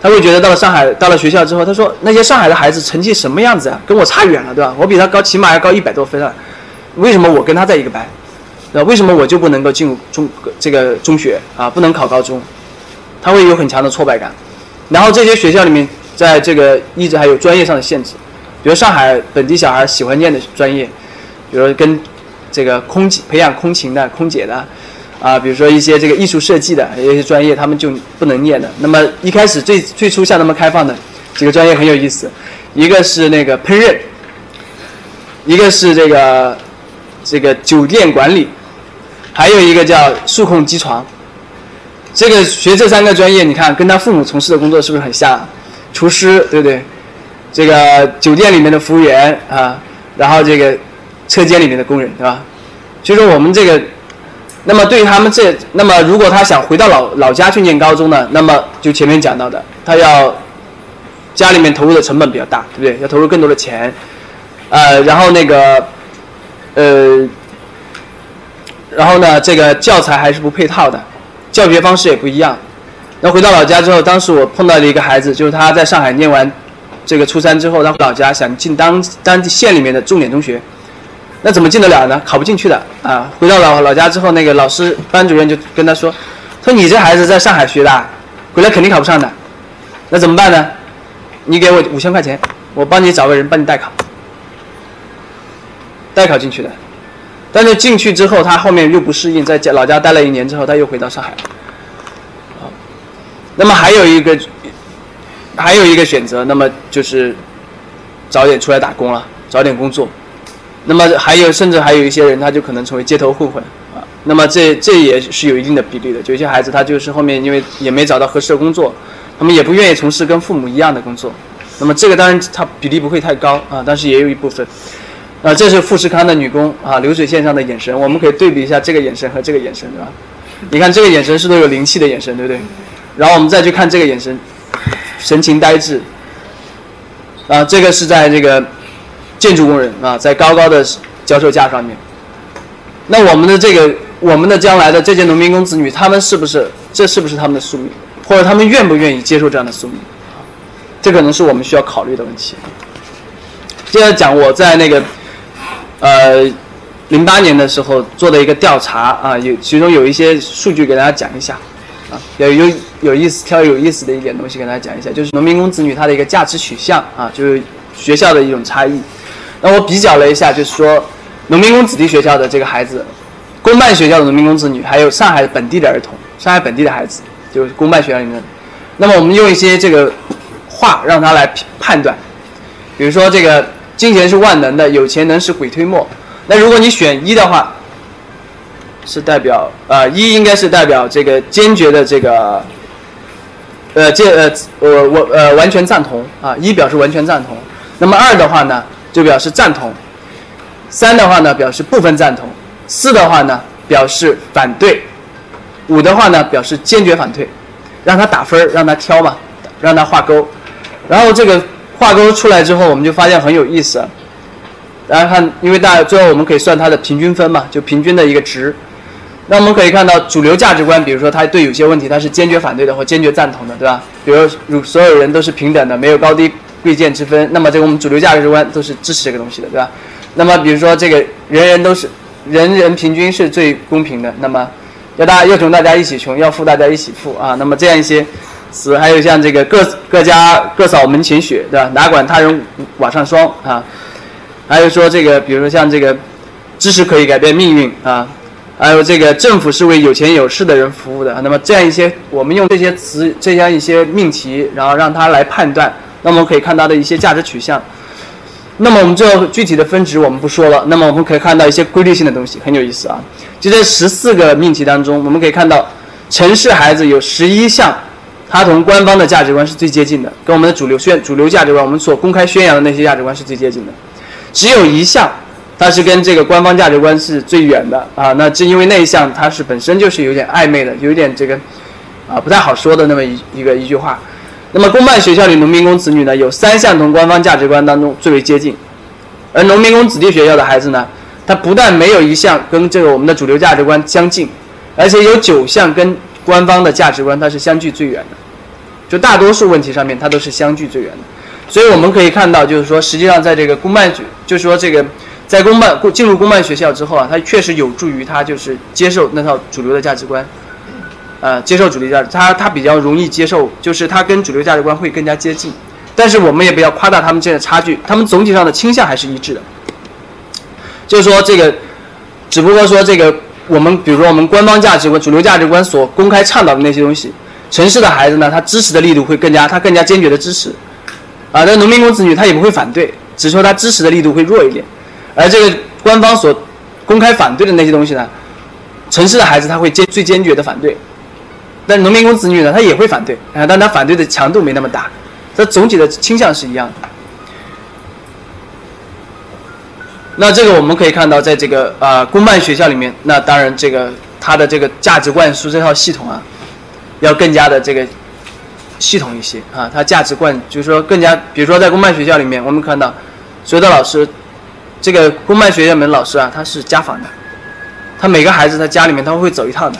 他会觉得到了上海，到了学校之后，他说那些上海的孩子成绩什么样子啊？跟我差远了，对吧？我比他高，起码要高一百多分啊。为什么我跟他在一个班？那为什么我就不能够进入中这个中学啊？不能考高中？他会有很强的挫败感，然后这些学校里面，在这个一直还有专业上的限制，比如上海本地小孩喜欢念的专业，比如跟这个空培养空勤的空姐的，啊，比如说一些这个艺术设计的一些专业，他们就不能念的。那么一开始最最初向他们开放的几个专业很有意思，一个是那个烹饪，一个是这个这个酒店管理，还有一个叫数控机床。这个学这三个专业，你看跟他父母从事的工作是不是很像？厨师对不对？这个酒店里面的服务员啊，然后这个车间里面的工人对吧？所以说我们这个，那么对于他们这，那么如果他想回到老老家去念高中呢，那么就前面讲到的，他要家里面投入的成本比较大，对不对？要投入更多的钱，呃，然后那个，呃，然后呢，这个教材还是不配套的。教学方式也不一样。那回到老家之后，当时我碰到了一个孩子，就是他在上海念完这个初三之后，他回老家想进当当地县里面的重点中学，那怎么进得了呢？考不进去的啊！回到老老家之后，那个老师班主任就跟他说：“说你这孩子在上海学的，回来肯定考不上的。那怎么办呢？你给我五千块钱，我帮你找个人帮你代考，代考进去的。”但是进去之后，他后面又不适应，在家老家待了一年之后，他又回到上海。啊，那么还有一个，还有一个选择，那么就是早点出来打工了，早点工作。那么还有，甚至还有一些人，他就可能成为街头混混啊。那么这这也是有一定的比例的，有些孩子他就是后面因为也没找到合适的工作，他们也不愿意从事跟父母一样的工作。那么这个当然他比例不会太高啊，但是也有一部分。啊，这是富士康的女工啊，流水线上的眼神，我们可以对比一下这个眼神和这个眼神，对吧？你看这个眼神是都有灵气的眼神，对不对？然后我们再去看这个眼神，神情呆滞。啊，这个是在这个建筑工人啊，在高高的销售架上面。那我们的这个，我们的将来的这些农民工子女，他们是不是这是不是他们的宿命，或者他们愿不愿意接受这样的宿命？这可能是我们需要考虑的问题。接着讲，我在那个。呃，零八年的时候做的一个调查啊，有其中有一些数据给大家讲一下，啊，有有有意思，挑有意思的一点东西给大家讲一下，就是农民工子女他的一个价值取向啊，就是学校的一种差异。那我比较了一下，就是说农民工子弟学校的这个孩子，公办学校的农民工子女，还有上海本地的儿童，上海本地的孩子，就是公办学校里面。那么我们用一些这个话让他来判断，比如说这个。金钱是万能的，有钱能使鬼推磨。那如果你选一的话，是代表啊，一应该是代表这个坚决的这个，呃，坚呃我我呃完全赞同啊，一表示完全赞同。那么二的话呢，就表示赞同；三的话呢，表示部分赞同；四的话呢，表示反对；五的话呢，表示坚决反对。让他打分让他挑嘛，让他画勾，然后这个。画勾出来之后，我们就发现很有意思。大家看，因为大家最后我们可以算它的平均分嘛，就平均的一个值。那我们可以看到主流价值观，比如说他对有些问题他是坚决反对的或坚决赞同的，对吧？比如如所有人都是平等的，没有高低贵贱之分，那么这个我们主流价值观都是支持这个东西的，对吧？那么比如说这个人人都是人人平均是最公平的，那么要大家要穷大家一起穷，要富大家一起富啊。那么这样一些。词还有像这个各各家各扫门前雪，对吧？哪管他人瓦上霜啊？还有说这个，比如说像这个，知识可以改变命运啊？还有这个政府是为有钱有势的人服务的。那么这样一些，我们用这些词，这样一些命题，然后让他来判断，那么我们可以看到的一些价值取向。那么我们最后具体的分值我们不说了。那么我们可以看到一些规律性的东西，很有意思啊。就这十四个命题当中，我们可以看到城市孩子有十一项。它同官方的价值观是最接近的，跟我们的主流宣主流价值观，我们所公开宣扬的那些价值观是最接近的。只有一项，它是跟这个官方价值观是最远的啊。那正因为那一项，它是本身就是有点暧昧的，有点这个啊不太好说的那么一一个一句话。那么公办学校里农民工子女呢，有三项同官方价值观当中最为接近，而农民工子弟学校的孩子呢，他不但没有一项跟这个我们的主流价值观相近，而且有九项跟。官方的价值观它是相距最远的，就大多数问题上面它都是相距最远的，所以我们可以看到，就是说实际上在这个公办，就是说这个在公办进入公办学校之后啊，它确实有助于他就是接受那套主流的价值观，呃，接受主流价值，他他比较容易接受，就是他跟主流价值观会更加接近，但是我们也不要夸大他们之间的差距，他们总体上的倾向还是一致的，就是说这个，只不过说这个。我们比如说，我们官方价值观、主流价值观所公开倡导的那些东西，城市的孩子呢，他支持的力度会更加，他更加坚决的支持，啊，那农民工子女他也不会反对，只是说他支持的力度会弱一点，而这个官方所公开反对的那些东西呢，城市的孩子他会坚最坚决的反对，但农民工子女呢，他也会反对，啊，但他反对的强度没那么大，这总体的倾向是一样的。那这个我们可以看到，在这个啊公办学校里面，那当然这个它的这个价值灌输这套系统啊，要更加的这个系统一些啊。它价值观就是说更加，比如说在公办学校里面，我们看到所有的老师，这个公办学校里面老师啊，他是家访的，他每个孩子他家里面他会走一趟的，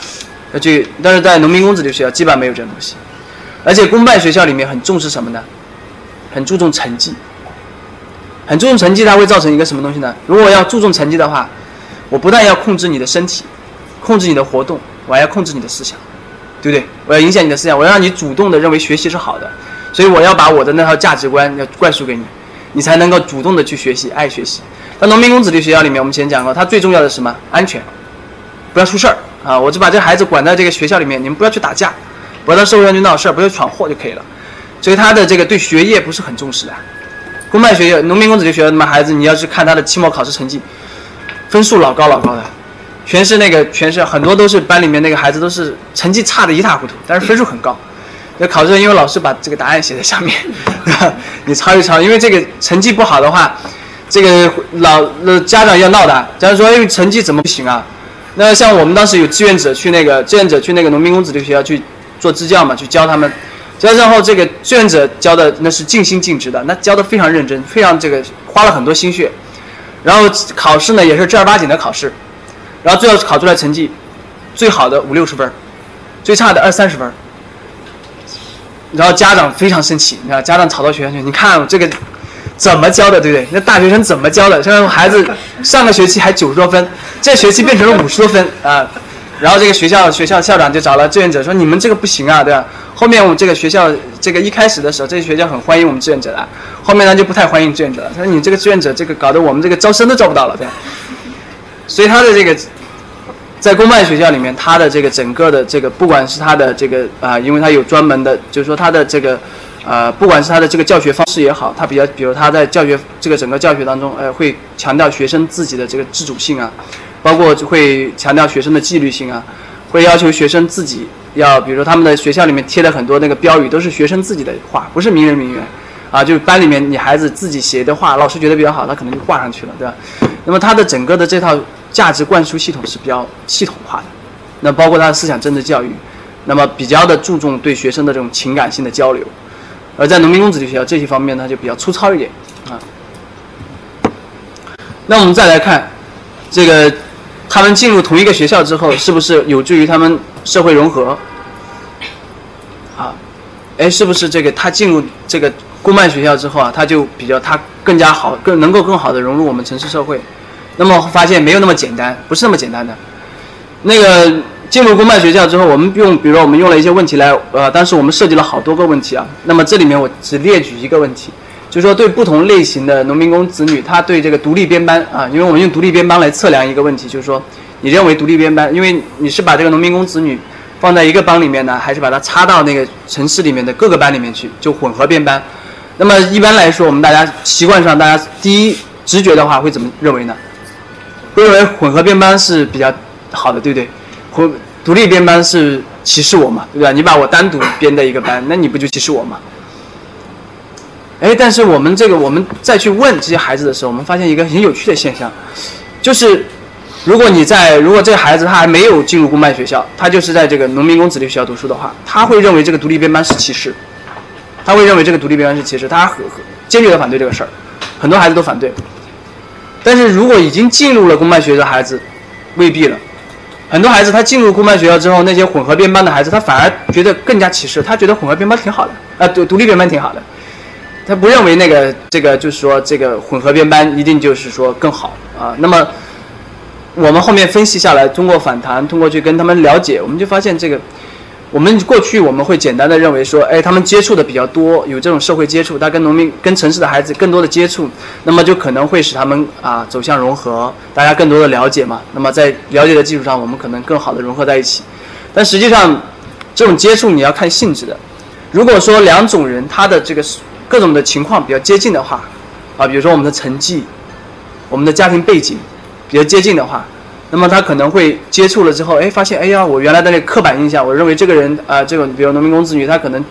要去。但是在农民工子弟学校基本上没有这种东西，而且公办学校里面很重视什么呢？很注重成绩。很注重成绩，它会造成一个什么东西呢？如果要注重成绩的话，我不但要控制你的身体，控制你的活动，我还要控制你的思想，对不对？我要影响你的思想，我要让你主动的认为学习是好的，所以我要把我的那套价值观要灌输给你，你才能够主动的去学习，爱学习。在农民工子弟学校里面，我们前讲过，它最重要的是什么？安全，不要出事儿啊！我就把这孩子管在这个学校里面，你们不要去打架，不要到社会上去闹事儿，不要闯祸就可以了。所以他的这个对学业不是很重视的。公办学校、农民工子弟学校，那么孩子，你要去看他的期末考试成绩，分数老高老高的，全是那个，全是很多都是班里面那个孩子都是成绩差的一塌糊涂，但是分数很高。那考试因为老师把这个答案写在下面，你抄一抄，因为这个成绩不好的话，这个老呃家长要闹的。假如说，因为成绩怎么不行啊？那像我们当时有志愿者去那个志愿者去那个农民工子弟学校去做支教嘛，去教他们。教之后，这个志愿者教的那是尽心尽职的，那教的非常认真，非常这个花了很多心血。然后考试呢也是正儿八经的考试，然后最后考出来成绩，最好的五六十分，最差的二三十分。然后家长非常生气，你看家长吵到学校去，你看这个怎么教的，对不对？那大学生怎么教的？现在孩子上个学期还九十多分，这学期变成了五十多分啊。然后这个学校学校校长就找了志愿者说：“你们这个不行啊，对吧？”后面我们这个学校这个一开始的时候，这个学校很欢迎我们志愿者的，后面呢就不太欢迎志愿者了。他说：“你这个志愿者这个搞得我们这个招生都招不到了，对？”所以他的这个在公办学校里面，他的这个整个的这个，不管是他的这个啊，因为他有专门的，就是说他的这个呃，不管是他的这个教学方式也好，他比较，比如他在教学这个整个教学当中，呃，会强调学生自己的这个自主性啊。包括会强调学生的纪律性啊，会要求学生自己要，比如说他们的学校里面贴的很多那个标语都是学生自己的话，不是名人名言，啊，就是班里面你孩子自己写的话，老师觉得比较好，他可能就挂上去了，对吧？那么他的整个的这套价值灌输系统是比较系统化的，那包括他的思想政治教育，那么比较的注重对学生的这种情感性的交流，而在农民工子弟学校这些方面呢就比较粗糙一点啊。那我们再来看这个。他们进入同一个学校之后，是不是有助于他们社会融合？啊，哎，是不是这个他进入这个公办学校之后啊，他就比较他更加好，更能够更好的融入我们城市社会？那么发现没有那么简单，不是那么简单的。那个进入公办学校之后，我们用，比如说我们用了一些问题来，呃，当时我们设计了好多个问题啊。那么这里面我只列举一个问题。就是说，对不同类型的农民工子女，他对这个独立编班啊，因为我们用独立编班来测量一个问题，就是说，你认为独立编班，因为你是把这个农民工子女放在一个班里面呢，还是把它插到那个城市里面的各个班里面去，就混合编班？那么一般来说，我们大家习惯上，大家第一直觉的话会怎么认为呢？会认为混合编班是比较好的，对不对？混独立编班是歧视我嘛，对不对？你把我单独编的一个班，那你不就歧视我吗？哎，但是我们这个，我们再去问这些孩子的时候，我们发现一个很有趣的现象，就是如果你在，如果这个孩子他还没有进入公办学校，他就是在这个农民工子弟学校读书的话，他会认为这个独立编班是歧视，他会认为这个独立编班是歧视，他很坚决的反对这个事儿，很多孩子都反对。但是如果已经进入了公办学校的孩子，未必了，很多孩子他进入公办学校之后，那些混合编班的孩子，他反而觉得更加歧视，他觉得混合编班挺好的，啊，独独立编班挺好的。他不认为那个这个就是说这个混合编班一定就是说更好啊。那么我们后面分析下来，通过反弹，通过去跟他们了解，我们就发现这个我们过去我们会简单的认为说，哎，他们接触的比较多，有这种社会接触，他跟农民、跟城市的孩子更多的接触，那么就可能会使他们啊走向融合，大家更多的了解嘛。那么在了解的基础上，我们可能更好的融合在一起。但实际上，这种接触你要看性质的。如果说两种人他的这个。各种的情况比较接近的话，啊，比如说我们的成绩、我们的家庭背景比较接近的话，那么他可能会接触了之后，哎，发现，哎呀，我原来的那个刻板印象，我认为这个人啊，这种比如农民工子女，他可能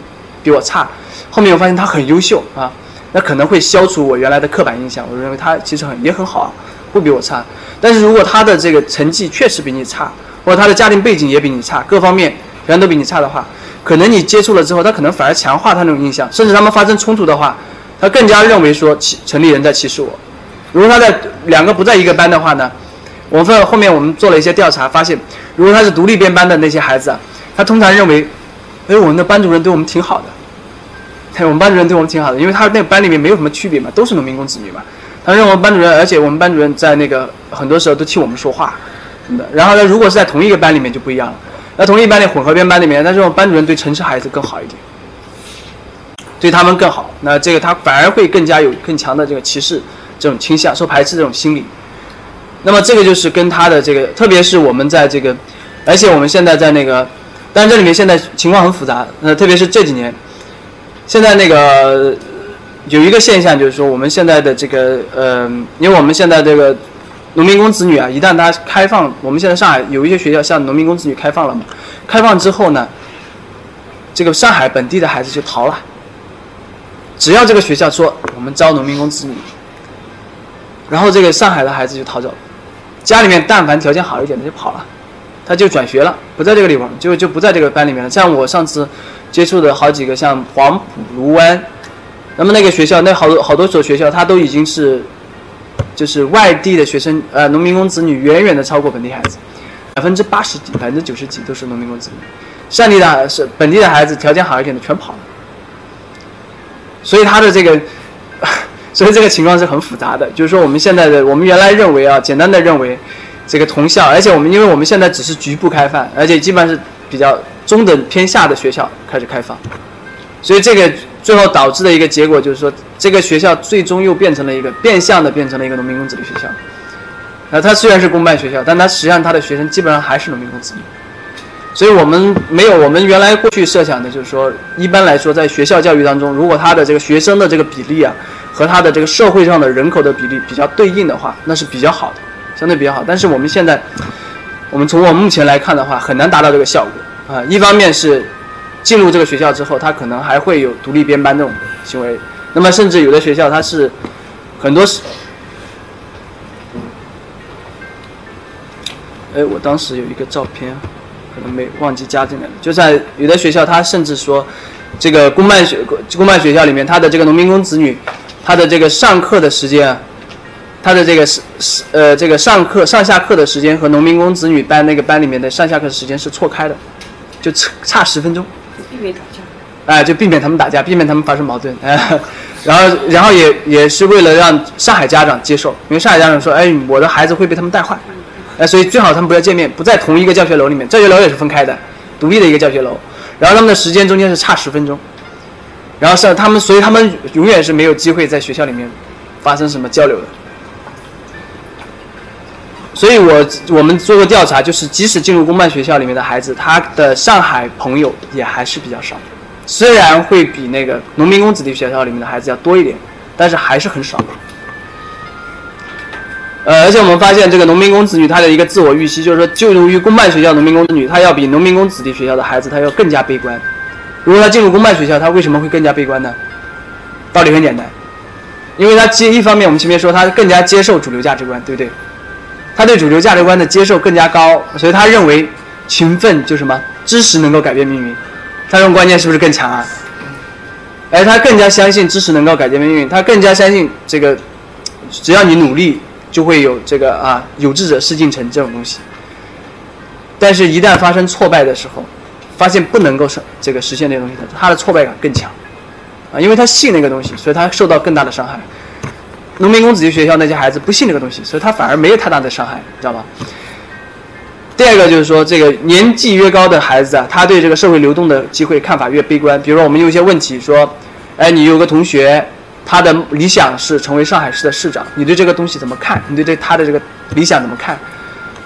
比我差，后面我发现他很优秀啊，那可能会消除我原来的刻板印象，我认为他其实很也很好，不比我差。但是如果他的这个成绩确实比你差，或者他的家庭背景也比你差，各方面全都比你差的话，可能你接触了之后，他可能反而强化他那种印象，甚至他们发生冲突的话，他更加认为说歧城里人在歧视我。如果他在两个不在一个班的话呢，我们后面我们做了一些调查，发现如果他是独立编班的那些孩子啊，他通常认为，哎，我们的班主任对我们挺好的，哎，我们班主任对我们挺好的，因为他那个班里面没有什么区别嘛，都是农民工子女嘛。他认为班主任，而且我们班主任在那个很多时候都替我们说话，的然后呢，如果是在同一个班里面就不一样了。那同一班里混合编班里面，那这种班主任对城市孩子更好一点，对他们更好。那这个他反而会更加有更强的这个歧视这种倾向，受排斥这种心理。那么这个就是跟他的这个，特别是我们在这个，而且我们现在在那个，但是这里面现在情况很复杂。那特别是这几年，现在那个有一个现象就是说，我们现在的这个呃，因为我们现在这个。农民工子女啊，一旦他开放，我们现在上海有一些学校向农民工子女开放了嘛？开放之后呢，这个上海本地的孩子就逃了，只要这个学校说我们招农民工子女，然后这个上海的孩子就逃走了，家里面但凡条件好一点的就跑了，他就转学了，不在这个地方，就就不在这个班里面了。像我上次接触的好几个，像黄埔、卢湾，那么那个学校，那好多好多所学校，它都已经是，就是外地的学生，呃，农民工子女远远的超过本地孩子，百分之八十几、百分之九十几都是农民工子女，上地的是本地的孩子条件好一点的全跑了。所以他的这个，所以这个情况是很复杂的。就是说，我们现在的我们原来认为啊，简单的认为，这个同校，而且我们因为我们现在只是局部开放，而且基本上是比较中等偏下的学校开始开放，所以这个最后导致的一个结果就是说，这个学校最终又变成了一个变相的变成了一个农民工子弟学校。啊，它虽然是公办学校，但它实际上它的学生基本上还是农民工子弟。所以我们没有我们原来过去设想的，就是说，一般来说，在学校教育当中，如果他的这个学生的这个比例啊，和他的这个社会上的人口的比例比较对应的话，那是比较好的，相对比较好。但是我们现在，我们从我们目前来看的话，很难达到这个效果啊。一方面是进入这个学校之后，他可能还会有独立编班这种行为，那么甚至有的学校它是很多是，哎，我当时有一个照片。可能没忘记加进来了。就在有的学校，他甚至说，这个公办学公办学校里面，他的这个农民工子女，他的这个上课的时间，他的这个是是呃这个上课上下课的时间和农民工子女班那个班里面的上下课时间是错开的，就差差十分钟。避免打架。哎，就避免他们打架，避免他们发生矛盾。哎，然后然后也也是为了让上海家长接受，因为上海家长说，哎，我的孩子会被他们带坏。哎，所以最好他们不要见面，不在同一个教学楼里面。教学楼也是分开的，独立的一个教学楼。然后他们的时间中间是差十分钟。然后是他们，所以他们永远是没有机会在学校里面发生什么交流的。所以我我们做过调查，就是即使进入公办学校里面的孩子，他的上海朋友也还是比较少。虽然会比那个农民工子弟学校里面的孩子要多一点，但是还是很少。呃，而且我们发现，这个农民工子女他的一个自我预期，就是说，就读于公办学校农民工子女，他要比农民工子弟学校的孩子，他要更加悲观。如果他进入公办学校，他为什么会更加悲观呢？道理很简单，因为他接一方面，我们前面说他更加接受主流价值观，对不对？他对主流价值观的接受更加高，所以他认为勤奋就什么知识能够改变命运，他这种观念是不是更强啊？而他更加相信知识能够改变命运，他更加相信这个，只要你努力。就会有这个啊，有志者事竟成这种东西。但是，一旦发生挫败的时候，发现不能够实这个实现那个东西，他的挫败感更强啊，因为他信那个东西，所以他受到更大的伤害。农民工子弟学校那些孩子不信这个东西，所以他反而没有太大的伤害，知道吧？第二个就是说，这个年纪越高的孩子啊，他对这个社会流动的机会看法越悲观。比如说，我们有一些问题说，哎，你有个同学。他的理想是成为上海市的市长，你对这个东西怎么看？你对这他的这个理想怎么看？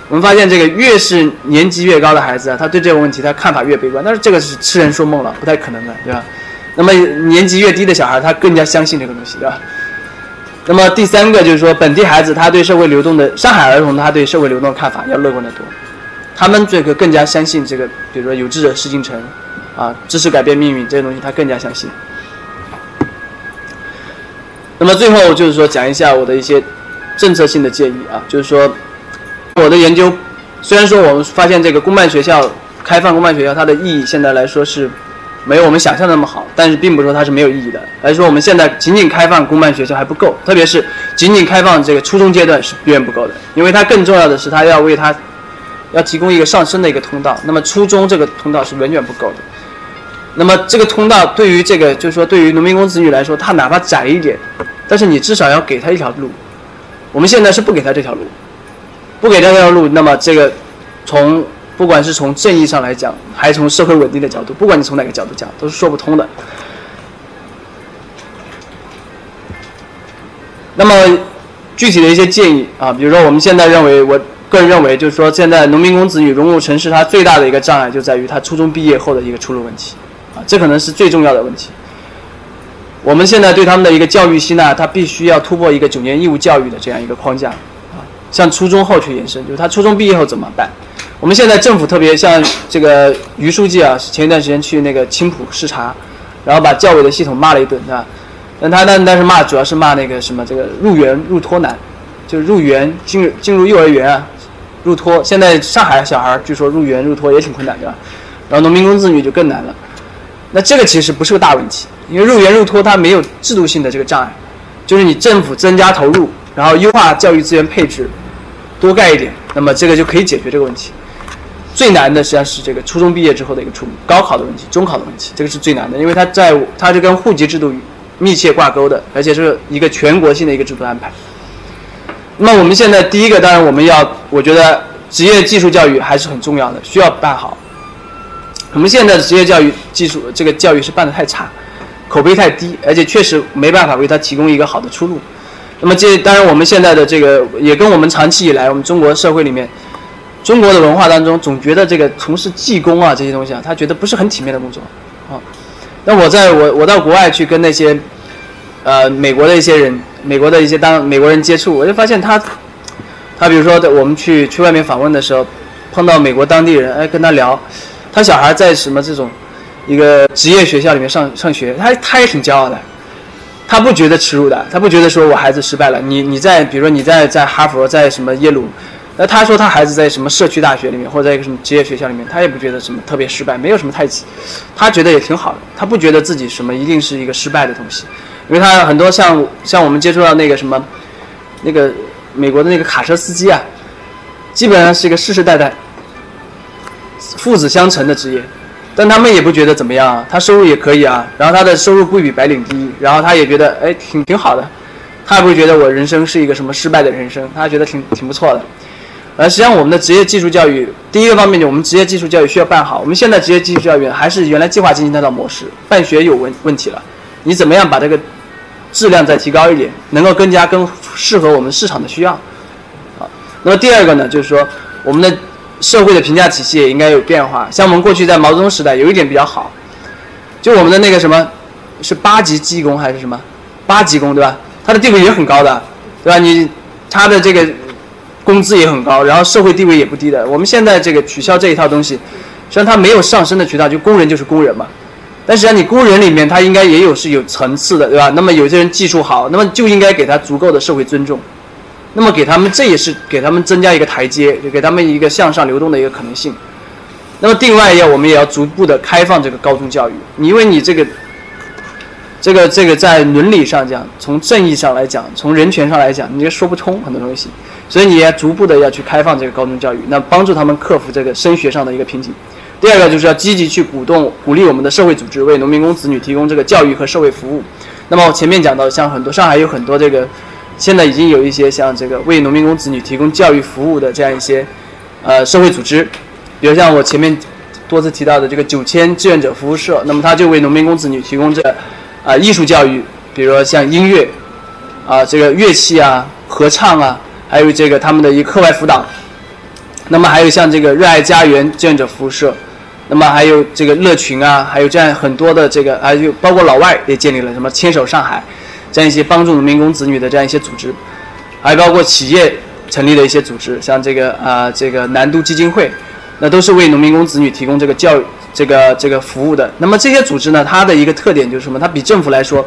我们发现，这个越是年纪越高的孩子啊，他对这个问题他看法越悲观。但是这个是痴人说梦了，不太可能的，对吧？那么年纪越低的小孩，他更加相信这个东西，对吧？那么第三个就是说，本地孩子他对社会流动的上海儿童，他对社会流动的看法要乐观得多。他们这个更加相信这个，比如说有志者事竟成，啊，知识改变命运这些东西，他更加相信。那么最后就是说讲一下我的一些政策性的建议啊，就是说我的研究虽然说我们发现这个公办学校开放公办学校它的意义现在来说是没有我们想象的那么好，但是并不是说它是没有意义的，而是说我们现在仅仅开放公办学校还不够，特别是仅仅开放这个初中阶段是远远不够的，因为它更重要的是它要为它要提供一个上升的一个通道，那么初中这个通道是远远不够的。那么这个通道对于这个，就是说对于农民工子女来说，他哪怕窄一点，但是你至少要给他一条路。我们现在是不给他这条路，不给他这条路，那么这个从不管是从正义上来讲，还是从社会稳定的角度，不管你从哪个角度讲，都是说不通的。那么具体的一些建议啊，比如说我们现在认为，我个人认为，就是说现在农民工子女融入城市，它最大的一个障碍就在于他初中毕业后的一个出路问题啊。这可能是最重要的问题。我们现在对他们的一个教育吸纳，他必须要突破一个九年义务教育的这样一个框架，啊，向初中后去延伸，就是他初中毕业后怎么办？我们现在政府特别像这个于书记啊，前一段时间去那个青浦视察，然后把教委的系统骂了一顿，对吧？但他但但是骂主要是骂那个什么这个入园入托难，就是入园进进入幼儿园啊，入托。现在上海小孩据说入园入托也挺困难，对吧？然后农民工子女就更难了。那这个其实不是个大问题，因为入园入托它没有制度性的这个障碍，就是你政府增加投入，然后优化教育资源配置，多盖一点，那么这个就可以解决这个问题。最难的实际上是这个初中毕业之后的一个出路，高考的问题、中考的问题，这个是最难的，因为它在它是跟户籍制度密切挂钩的，而且是一个全国性的一个制度安排。那么我们现在第一个，当然我们要，我觉得职业技术教育还是很重要的，需要办好。我们现在的职业教育技术这个教育是办得太差，口碑太低，而且确实没办法为他提供一个好的出路。那么这当然我们现在的这个也跟我们长期以来我们中国社会里面。中国的文化当中，总觉得这个从事技工啊这些东西啊，他觉得不是很体面的工作，啊。那我在我我到国外去跟那些，呃，美国的一些人，美国的一些当美国人接触，我就发现他，他比如说在我们去去外面访问的时候，碰到美国当地人，哎，跟他聊，他小孩在什么这种一个职业学校里面上上学，他他也挺骄傲的，他不觉得耻辱的，他不觉得说我孩子失败了，你你在比如说你在在哈佛，在什么耶鲁。那他说他孩子在什么社区大学里面，或者在一个什么职业学校里面，他也不觉得什么特别失败，没有什么太，他觉得也挺好的，他不觉得自己什么一定是一个失败的东西，因为他很多像像我们接触到那个什么，那个美国的那个卡车司机啊，基本上是一个世世代代父子相承的职业，但他们也不觉得怎么样啊，他收入也可以啊，然后他的收入不比白领低，然后他也觉得哎挺挺好的，他也不会觉得我人生是一个什么失败的人生，他觉得挺挺不错的。而实际上，我们的职业技术教育，第一个方面就我们职业技术教育需要办好。我们现在职业技术教育还是原来计划经济那套模式，办学有问问题了。你怎么样把这个质量再提高一点，能够更加更适合我们市场的需要？啊，那么第二个呢，就是说我们的社会的评价体系也应该有变化。像我们过去在毛泽东时代有一点比较好，就我们的那个什么，是八级技工还是什么？八级工对吧？他的地位也很高的，对吧？你他的这个。工资也很高，然后社会地位也不低的。我们现在这个取消这一套东西，实际上它没有上升的渠道，就工人就是工人嘛。但实际上你工人里面他应该也有是有层次的，对吧？那么有些人技术好，那么就应该给他足够的社会尊重，那么给他们这也是给他们增加一个台阶，就给他们一个向上流动的一个可能性。那么另外要我们也要逐步的开放这个高中教育，你因为你这个。这个这个在伦理上讲，从正义上来讲，从人权上来讲，你也说不通很多东西，所以你也逐步的要去开放这个高中教育，那帮助他们克服这个升学上的一个瓶颈。第二个就是要积极去鼓动、鼓励我们的社会组织为农民工子女提供这个教育和社会服务。那么我前面讲到，像很多上海有很多这个，现在已经有一些像这个为农民工子女提供教育服务的这样一些，呃，社会组织，比如像我前面多次提到的这个九千志愿者服务社，那么他就为农民工子女提供这。啊，艺术教育，比如说像音乐，啊，这个乐器啊，合唱啊，还有这个他们的一课外辅导。那么还有像这个热爱家园志愿者服务社，那么还有这个乐群啊，还有这样很多的这个，还有包括老外也建立了什么牵手上海，这样一些帮助农民工子女的这样一些组织，还包括企业成立的一些组织，像这个啊，这个南都基金会，那都是为农民工子女提供这个教育。这个这个服务的，那么这些组织呢，它的一个特点就是什么？它比政府来说，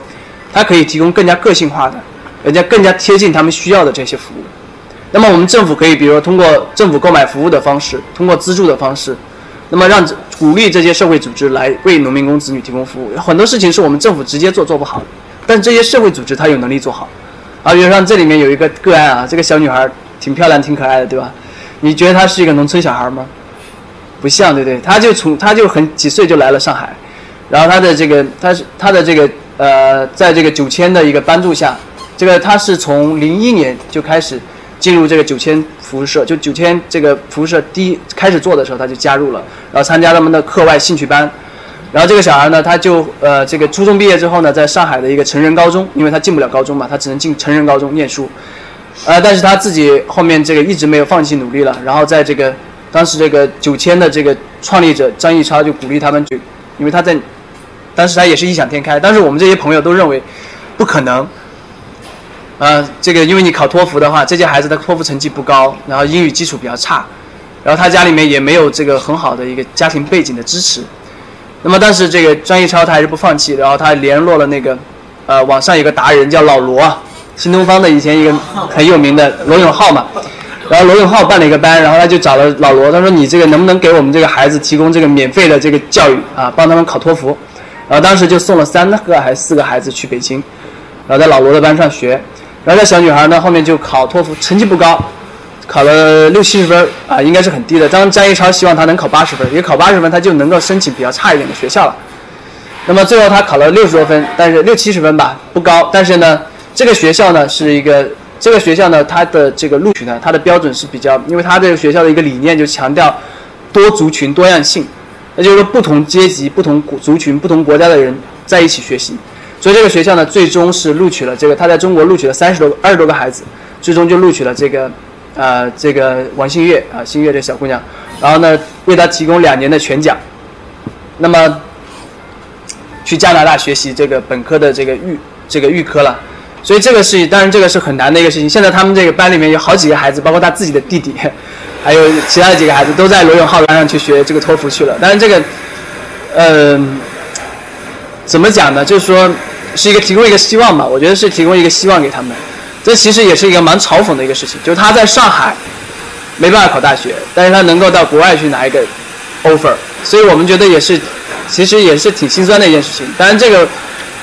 它可以提供更加个性化的，人家更加贴近他们需要的这些服务。那么我们政府可以，比如说通过政府购买服务的方式，通过资助的方式，那么让鼓励这些社会组织来为农民工子女提供服务。很多事情是我们政府直接做做不好，但这些社会组织它有能力做好。啊，比如像这里面有一个个案啊，这个小女孩挺漂亮、挺可爱的，对吧？你觉得她是一个农村小孩吗？不像，对不对？她就从她就很几岁就来了上海，然后她的这个她是她的这个呃，在这个九千的一个帮助下，这个她是从零一年就开始进入这个九千服务社，就九千这个服务社第一开始做的时候他就加入了，然后参加他们的课外兴趣班，然后这个小孩呢他就呃这个初中毕业之后呢，在上海的一个成人高中，因为他进不了高中嘛，他只能进成人高中念书，呃，但是他自己后面这个一直没有放弃努力了，然后在这个。当时这个九千的这个创立者张毅超就鼓励他们，就因为他在，当时他也是异想天开，但是我们这些朋友都认为不可能。啊，这个因为你考托福的话，这些孩子的托福成绩不高，然后英语基础比较差，然后他家里面也没有这个很好的一个家庭背景的支持。那么但是这个张一超他还是不放弃，然后他联络了那个，呃，网上有个达人叫老罗，新东方的以前一个很有名的罗永浩嘛。然后罗永浩办了一个班，然后他就找了老罗，他说你这个能不能给我们这个孩子提供这个免费的这个教育啊，帮他们考托福。然后当时就送了三个还是四个孩子去北京，然后在老罗的班上学。然后这小女孩呢后面就考托福，成绩不高，考了六七十分啊，应该是很低的。当张一超希望她能考八十分，因为考八十分她就能够申请比较差一点的学校了。那么最后她考了六十多分，但是六七十分吧，不高。但是呢，这个学校呢是一个。这个学校呢，它的这个录取呢，它的标准是比较，因为它这个学校的一个理念就强调多族群多样性，那就是说不同阶级、不同族群、不同国家的人在一起学习。所以这个学校呢，最终是录取了这个，他在中国录取了三十多个二十多个孩子，最终就录取了这个，呃，这个王新月啊，新月这小姑娘，然后呢，为她提供两年的全奖，那么去加拿大学习这个本科的这个预这个预科了。所以这个是，当然这个是很难的一个事情。现在他们这个班里面有好几个孩子，包括他自己的弟弟，还有其他的几个孩子，都在罗永浩班上去学这个托福去了。但是这个，呃，怎么讲呢？就是说，是一个提供一个希望吧。我觉得是提供一个希望给他们。这其实也是一个蛮嘲讽的一个事情，就是他在上海没办法考大学，但是他能够到国外去拿一个 offer。所以我们觉得也是，其实也是挺心酸的一件事情。当然这个。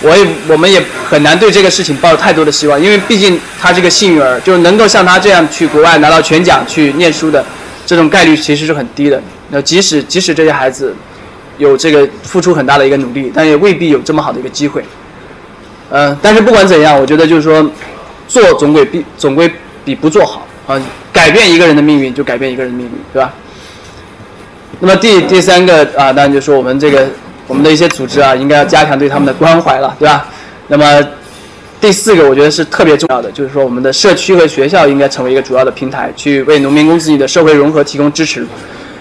我也我们也很难对这个事情抱太多的希望，因为毕竟他这个幸运儿，就是能够像他这样去国外拿到全奖去念书的，这种概率其实是很低的。那即使即使这些孩子有这个付出很大的一个努力，但也未必有这么好的一个机会。嗯，但是不管怎样，我觉得就是说，做总归比总归比不做好啊。改变一个人的命运，就改变一个人的命运，对吧？那么第第三个啊，当然就说我们这个。我们的一些组织啊，应该要加强对他们的关怀了，对吧？那么第四个，我觉得是特别重要的，就是说我们的社区和学校应该成为一个主要的平台，去为农民工子女的社会融合提供支持。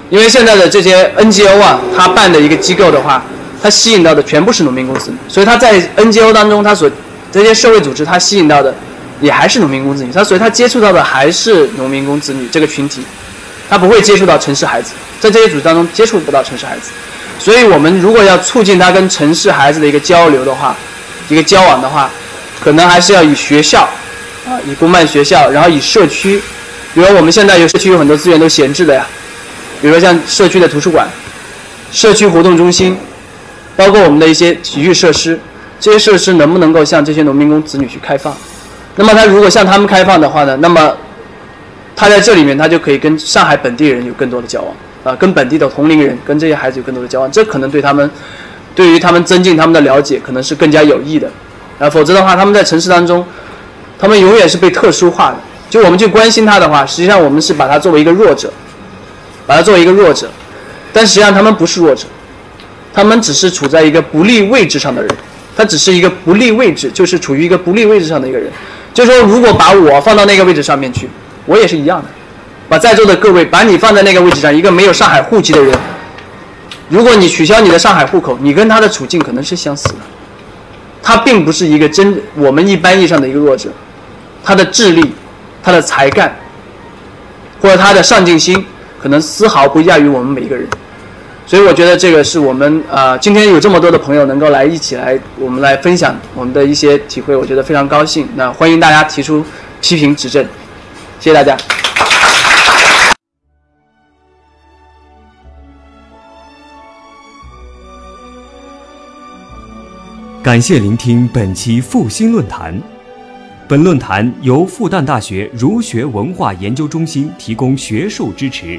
因为现在的这些 NGO 啊，他办的一个机构的话，他吸引到的全部是农民工子女，所以他在 NGO 当中，他所这些社会组织，他吸引到的也还是农民工子女，他所以他接触到的还是农民工子女这个群体，他不会接触到城市孩子，在这些组织当中接触不到城市孩子。所以我们如果要促进他跟城市孩子的一个交流的话，一个交往的话，可能还是要以学校，啊，以公办学校，然后以社区，比如我们现在有社区有很多资源都闲置的呀，比如说像社区的图书馆、社区活动中心，包括我们的一些体育设施，这些设施能不能够向这些农民工子女去开放？那么他如果向他们开放的话呢，那么他在这里面他就可以跟上海本地人有更多的交往。啊，跟本地的同龄人，跟这些孩子有更多的交往，这可能对他们，对于他们增进他们的了解，可能是更加有益的。啊，否则的话，他们在城市当中，他们永远是被特殊化的。就我们去关心他的话，实际上我们是把他作为一个弱者，把他作为一个弱者，但实际上他们不是弱者，他们只是处在一个不利位置上的人，他只是一个不利位置，就是处于一个不利位置上的一个人。就说如果把我放到那个位置上面去，我也是一样的。把在座的各位，把你放在那个位置上，一个没有上海户籍的人，如果你取消你的上海户口，你跟他的处境可能是相似的。他并不是一个真我们一般意义上的一个弱者，他的智力、他的才干，或者他的上进心，可能丝毫不亚于我们每一个人。所以我觉得这个是我们啊，今天有这么多的朋友能够来一起来，我们来分享我们的一些体会，我觉得非常高兴。那欢迎大家提出批评指正，谢谢大家。感谢聆听本期复兴论坛。本论坛由复旦大学儒学文化研究中心提供学术支持。